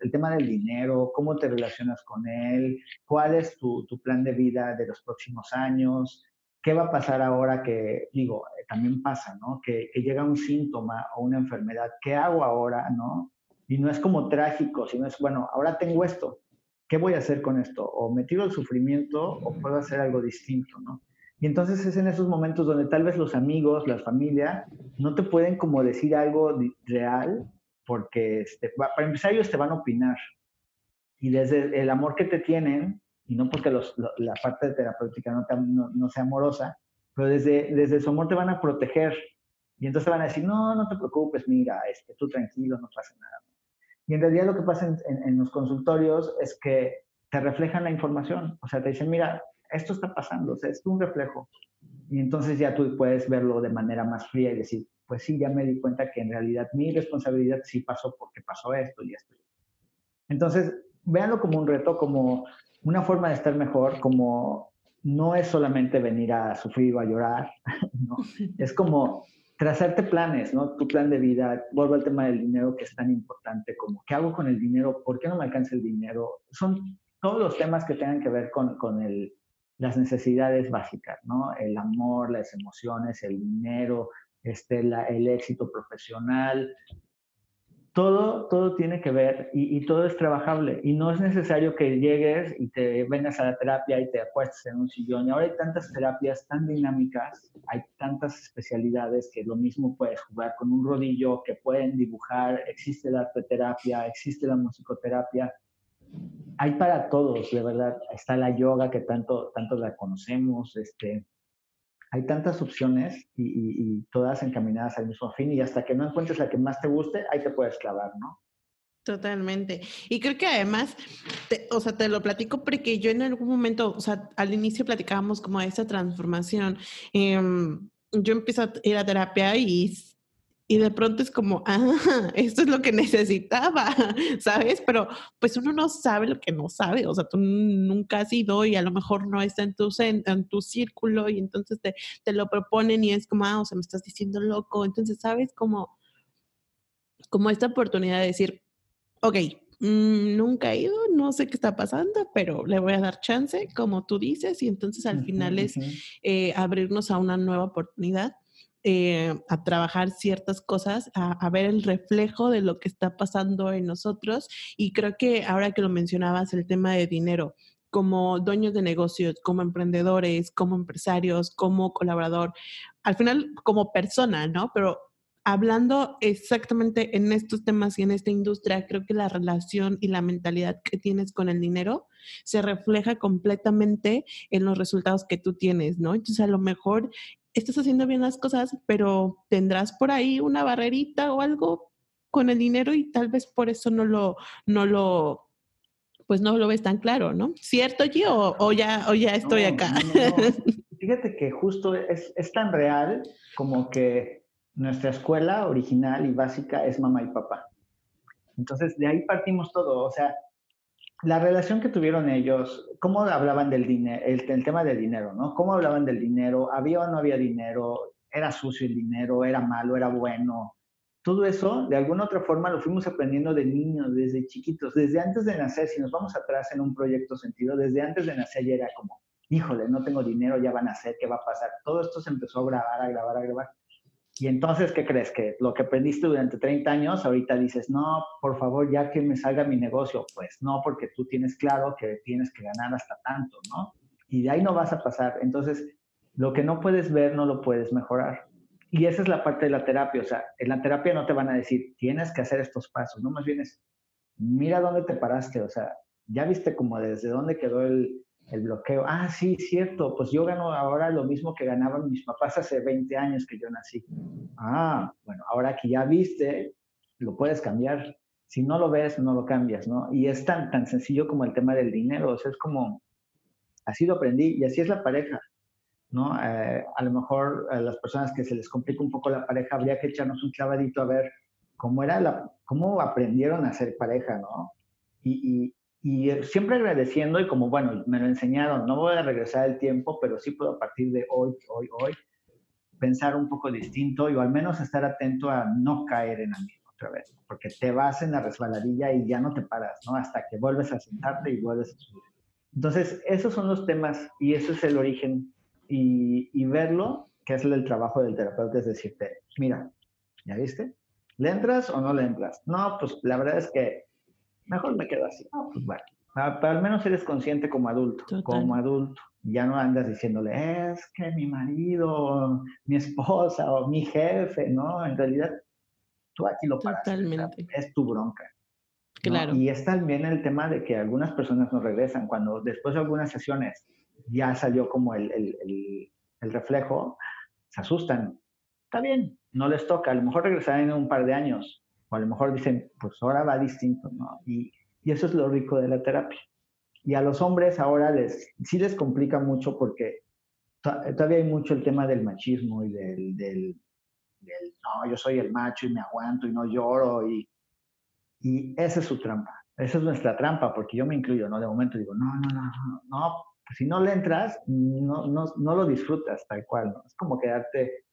el tema del dinero, cómo te relacionas con él, cuál es tu, plan de vida de los próximos años, qué va a pasar ahora que, digo, eh, también pasa, ¿no? Que, que, llega un síntoma o una enfermedad, ¿qué hago ahora, no? Y no es como trágico, sino es, bueno, ahora tengo esto, ¿qué voy a hacer con esto? O me tiro el sufrimiento o puedo hacer algo distinto, ¿no? Y entonces es en esos momentos donde tal vez los amigos, la familia, no te pueden como decir algo real, porque este, para empezar ellos te van a opinar y desde el amor que te tienen, y no porque los, la parte terapéutica no, no, no, sea amorosa, pero desde, desde su amor te van a proteger y entonces van a decir, no, no te preocupes, mira, este, tú tranquilo, no pasa nada. Y en realidad lo que pasa en, en, en los consultorios es que te reflejan la información, o sea, te dicen, mira, esto está pasando, o sea, es un reflejo. Y entonces ya tú puedes verlo de manera más fría y decir, pues sí, ya me di cuenta que en realidad mi responsabilidad sí pasó porque pasó esto y esto. Entonces, véanlo como un reto, como una forma de estar mejor, como no es solamente venir a sufrir o a llorar, ¿no? es como trazarte planes, ¿no? Tu plan de vida, vuelvo al tema del dinero que es tan importante, como qué hago con el dinero, por qué no me alcanza el dinero, son todos los temas que tengan que ver con, con el, las necesidades básicas, ¿no? El amor, las emociones, el dinero, este, el éxito profesional, todo, todo tiene que ver y, todo es trabajable y no es necesario que llegues y te vengas a la terapia y te apuestes en un sillón. Y ahora hay tantas terapias tan dinámicas, hay tantas especialidades que lo mismo puedes jugar con un rodillo, que pueden dibujar, existe la arteterapia, existe la musicoterapia. Hay para todos, de verdad. Está la yoga que tanto, tanto la conocemos, este, hay tantas opciones y, todas encaminadas al mismo fin y hasta que no encuentres la que más te guste, ahí te puedes clavar, ¿no? Totalmente. Y creo que además, o sea, te lo platico porque yo en algún momento, o sea, al inicio platicábamos como de esa transformación. Em, yo empiezo a ir a terapia y y de pronto es como, ah, esto es lo que necesitaba, ¿sabes? Pero pues uno no sabe lo que no sabe, o sea, tú nunca has ido y a lo mejor no está en tu, en, tu círculo y entonces te, te, lo proponen y es como, ah, o sea, me estás diciendo loco, entonces, ¿sabes? Como, como esta oportunidad de decir, ok, mm, nunca he ido, no sé qué está pasando, pero le voy a dar chance, como tú dices, y entonces al final es eh, abrirnos a una nueva oportunidad eh, a trabajar ciertas cosas, a, ver el reflejo de lo que está pasando en nosotros. Y creo que ahora que lo mencionabas, el tema de dinero, como dueños de negocios, como emprendedores, como empresarios, como colaborador, al final como persona, ¿no? Pero hablando exactamente en estos temas y en esta industria, creo que la relación y la mentalidad que tienes con el dinero se refleja completamente en los resultados que tú tienes, ¿no? Entonces, a lo mejor estás haciendo bien las cosas, pero tendrás por ahí una barrerita o algo con el dinero y tal vez por eso no lo, no lo pues no lo ves tan claro, ¿no? ¿Cierto, Gio? O, ya, o ya estoy acá. Fíjate que justo es, es tan real como que nuestra escuela original y básica es mamá y papá. Entonces, de ahí partimos todo. O sea, la relación que tuvieron ellos, cómo hablaban del dinero, el, tema del dinero, ¿no? ¿Cómo hablaban del dinero? ¿Había o no había dinero? ¿Era sucio el dinero? ¿Era malo? ¿Era bueno? Todo eso, de alguna otra forma, lo fuimos aprendiendo de niños, desde chiquitos, desde antes de nacer. Si nos vamos atrás en un proyecto sentido, desde antes de nacer ya era como, híjole, no tengo dinero, ya van a nacer, ¿qué va a pasar? Todo esto se empezó a grabar, a grabar, a grabar. Y entonces, ¿qué crees? Que lo que aprendiste durante 30 años, ahorita dices, no, por favor, ya que me salga mi negocio. Pues no, porque tú tienes claro que tienes que ganar hasta tanto, ¿no? Y de ahí no vas a pasar. Entonces, lo que no puedes ver, no lo puedes mejorar. Y esa es la parte de la terapia. O sea, en la terapia no te van a decir, tienes que hacer estos pasos, no, más bien es, mira dónde te paraste. O sea, ya viste como desde dónde quedó el, el bloqueo. Ah, sí, cierto, pues yo gano ahora lo mismo que ganaban mis papás hace 20 años que yo nací. Ah, bueno, ahora que ya viste, lo puedes cambiar. Si no lo ves, no lo cambias, ¿no? Y es tan, tan sencillo como el tema del dinero, o sea, es como, así lo aprendí y así es la pareja, ¿no? Eh, a lo mejor a las personas que se les complica un poco la pareja, habría que echarnos un clavadito a ver cómo era la, cómo aprendieron a ser pareja, ¿no? y, y eh, siempre agradeciendo y como, bueno, me lo enseñaron, no voy a regresar el tiempo, pero sí puedo a partir de hoy, hoy, hoy, pensar un poco distinto y o al menos estar atento a no caer en la otra vez, porque te vas en la resbaladilla y ya no te paras, ¿no? Hasta que vuelves a sentarte y vuelves a subir. Entonces, esos son los temas y ese es el origen y, y verlo, que es el trabajo del terapeuta, es decirte, mira, ¿ya viste? ¿Le entras o no le entras? No, pues la verdad es que mejor me quedo así. pues bueno, pero al menos eres consciente como adulto, como adulto. Ya no andas diciéndole, es que mi marido, mi esposa o mi jefe, ¿no? En realidad, tú aquí lo paras. Totalmente. Es tu bronca. Claro. Y es también el tema de que algunas personas no regresan. Cuando después de algunas sesiones ya salió como el, el, el, el reflejo, se asustan. Está bien, no les toca. A lo mejor regresarán en un par de años, o a lo mejor dicen, pues ahora va distinto, ¿no? Y, y eso es lo rico de la terapia. Y a los hombres ahora les, sí les complica mucho porque todavía hay mucho el tema del machismo y del, del, no, yo soy el macho y me aguanto y no lloro y, y esa es su trampa. Esa es nuestra trampa porque yo me incluyo, ¿no? De momento digo, no, no, no, no, no, pues si no le entras, no, no, no lo disfrutas tal cual, ¿no? Es como quedarte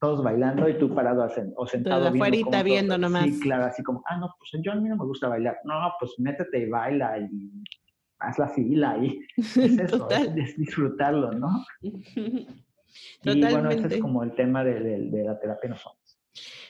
todos bailando y tú parado o sentado. Afuera viendo nomás. Sí, claro, así como, ah, no, pues yo a mí no me gusta bailar. No, pues métete y baila y haz la fila y es eso, es disfrutarlo, ¿no? Y bueno, ese es como el tema de, de la terapia no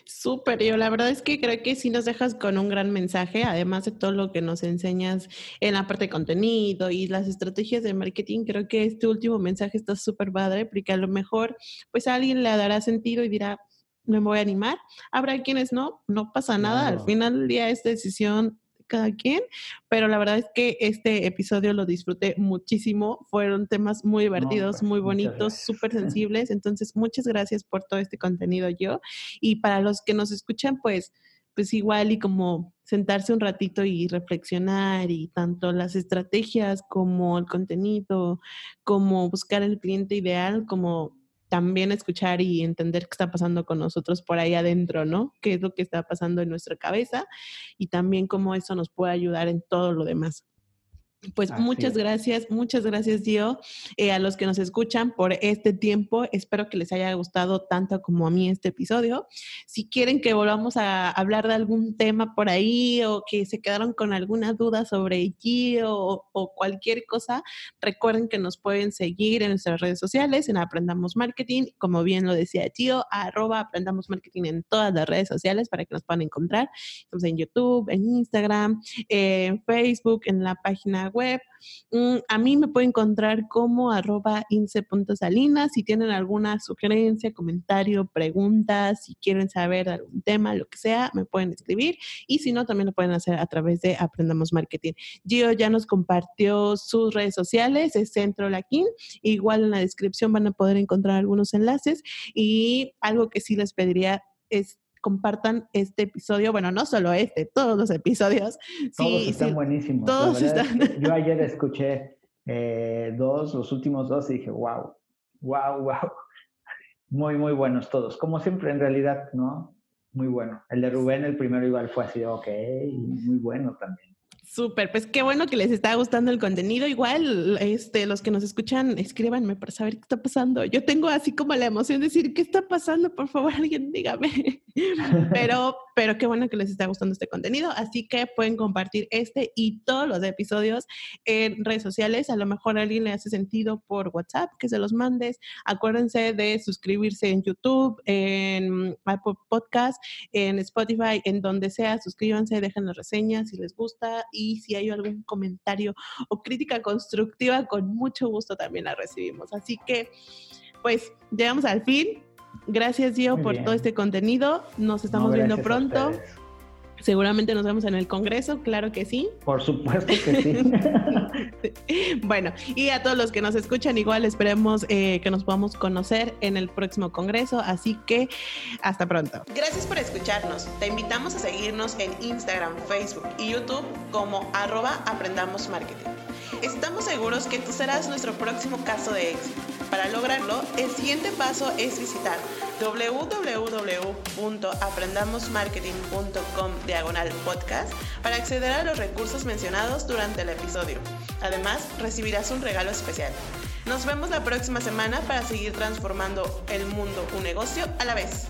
Súper, yo la verdad es que creo que sí nos dejas con un gran mensaje, además de todo lo que nos enseñas en la parte de contenido y las estrategias de marketing, creo que este último mensaje está súper padre porque a lo mejor pues a alguien le dará sentido y dirá, me voy a animar. Habrá quienes no, no pasa nada, al final del día es decisión cada quien, pero la verdad es que este episodio lo disfruté muchísimo, fueron temas muy divertidos, muy bonitos, súper sensibles, entonces muchas gracias por todo este contenido yo y para los que nos escuchan, pues pues igual y como sentarse un ratito y reflexionar y tanto las estrategias como el contenido, como buscar el cliente ideal, como también escuchar y entender qué está pasando con nosotros por ahí adentro, ¿no? ¿Qué es lo que está pasando en nuestra cabeza? Y también cómo eso nos puede ayudar en todo lo demás. Pues muchas gracias, muchas gracias, Dio, eh, a los que nos escuchan por este tiempo. Espero que les haya gustado tanto como a mí este episodio. Si quieren que volvamos a hablar de algún tema por ahí o que se quedaron con alguna duda sobre Gio o, cualquier cosa, recuerden que nos pueden seguir en nuestras redes sociales, en Aprendamos Marketing, como bien lo decía Gio, arroba Aprendamos Marketing en todas las redes sociales para que nos puedan encontrar. Estamos en YouTube, en Instagram, en Facebook, en la página web. Mm, a mí me pueden encontrar como arroba ince.salinas. Si tienen alguna sugerencia, comentario, pregunta, si quieren saber algún tema, lo que sea, me pueden escribir. Y si no, también lo pueden hacer a través de Aprendamos Marketing. Gio ya nos compartió sus redes sociales, es Centro Laquín. Igual en la descripción van a poder encontrar algunos enlaces. Y algo que sí les pediría es compartan este episodio. Bueno, no solo este, todos los episodios. Todos están buenísimos. Todos están. yo ayer escuché eh, dos, los últimos dos, y dije, wow, wow, wow. Muy, muy buenos todos. Como siempre, en realidad, ¿no? Muy bueno. El de Rubén, el primero igual fue así, ok, muy bueno también. Súper, pues qué bueno que les está gustando el contenido. Igual, este, los que nos escuchan, escríbanme para saber qué está pasando. Yo tengo así como la emoción de decir, ¿qué está pasando? Por favor, alguien dígame. Pero, pero qué bueno que les está gustando este contenido. Así que pueden compartir este y todos los episodios en redes sociales. A lo mejor a alguien le hace sentido por WhatsApp, que se los mandes. Acuérdense de suscribirse en YouTube, en Apple Podcast, en Spotify, en donde sea. Suscríbanse, dejen las reseñas si les gusta si hay algún comentario o crítica constructiva, con mucho gusto también la recibimos. Así que, pues, llegamos al fin. Gracias, Gio, por todo este contenido. Nos estamos viendo pronto. Seguramente nos vemos en el Congreso, claro que sí. Por supuesto que sí. bueno, y a todos los que nos escuchan, igual esperemos eh, que nos podamos conocer en el próximo Congreso, así que hasta pronto. Gracias por escucharnos. Te invitamos a seguirnos en Instagram, Facebook y YouTube como arroba Aprendamos Marketing. Estamos seguros que tú serás nuestro próximo caso de éxito. Para lograrlo, el siguiente paso es visitar www.aprendamosmarketing.com diagonal podcast para acceder a los recursos mencionados durante el episodio. Además, recibirás un regalo especial. Nos vemos la próxima semana para seguir transformando el mundo un negocio a la vez.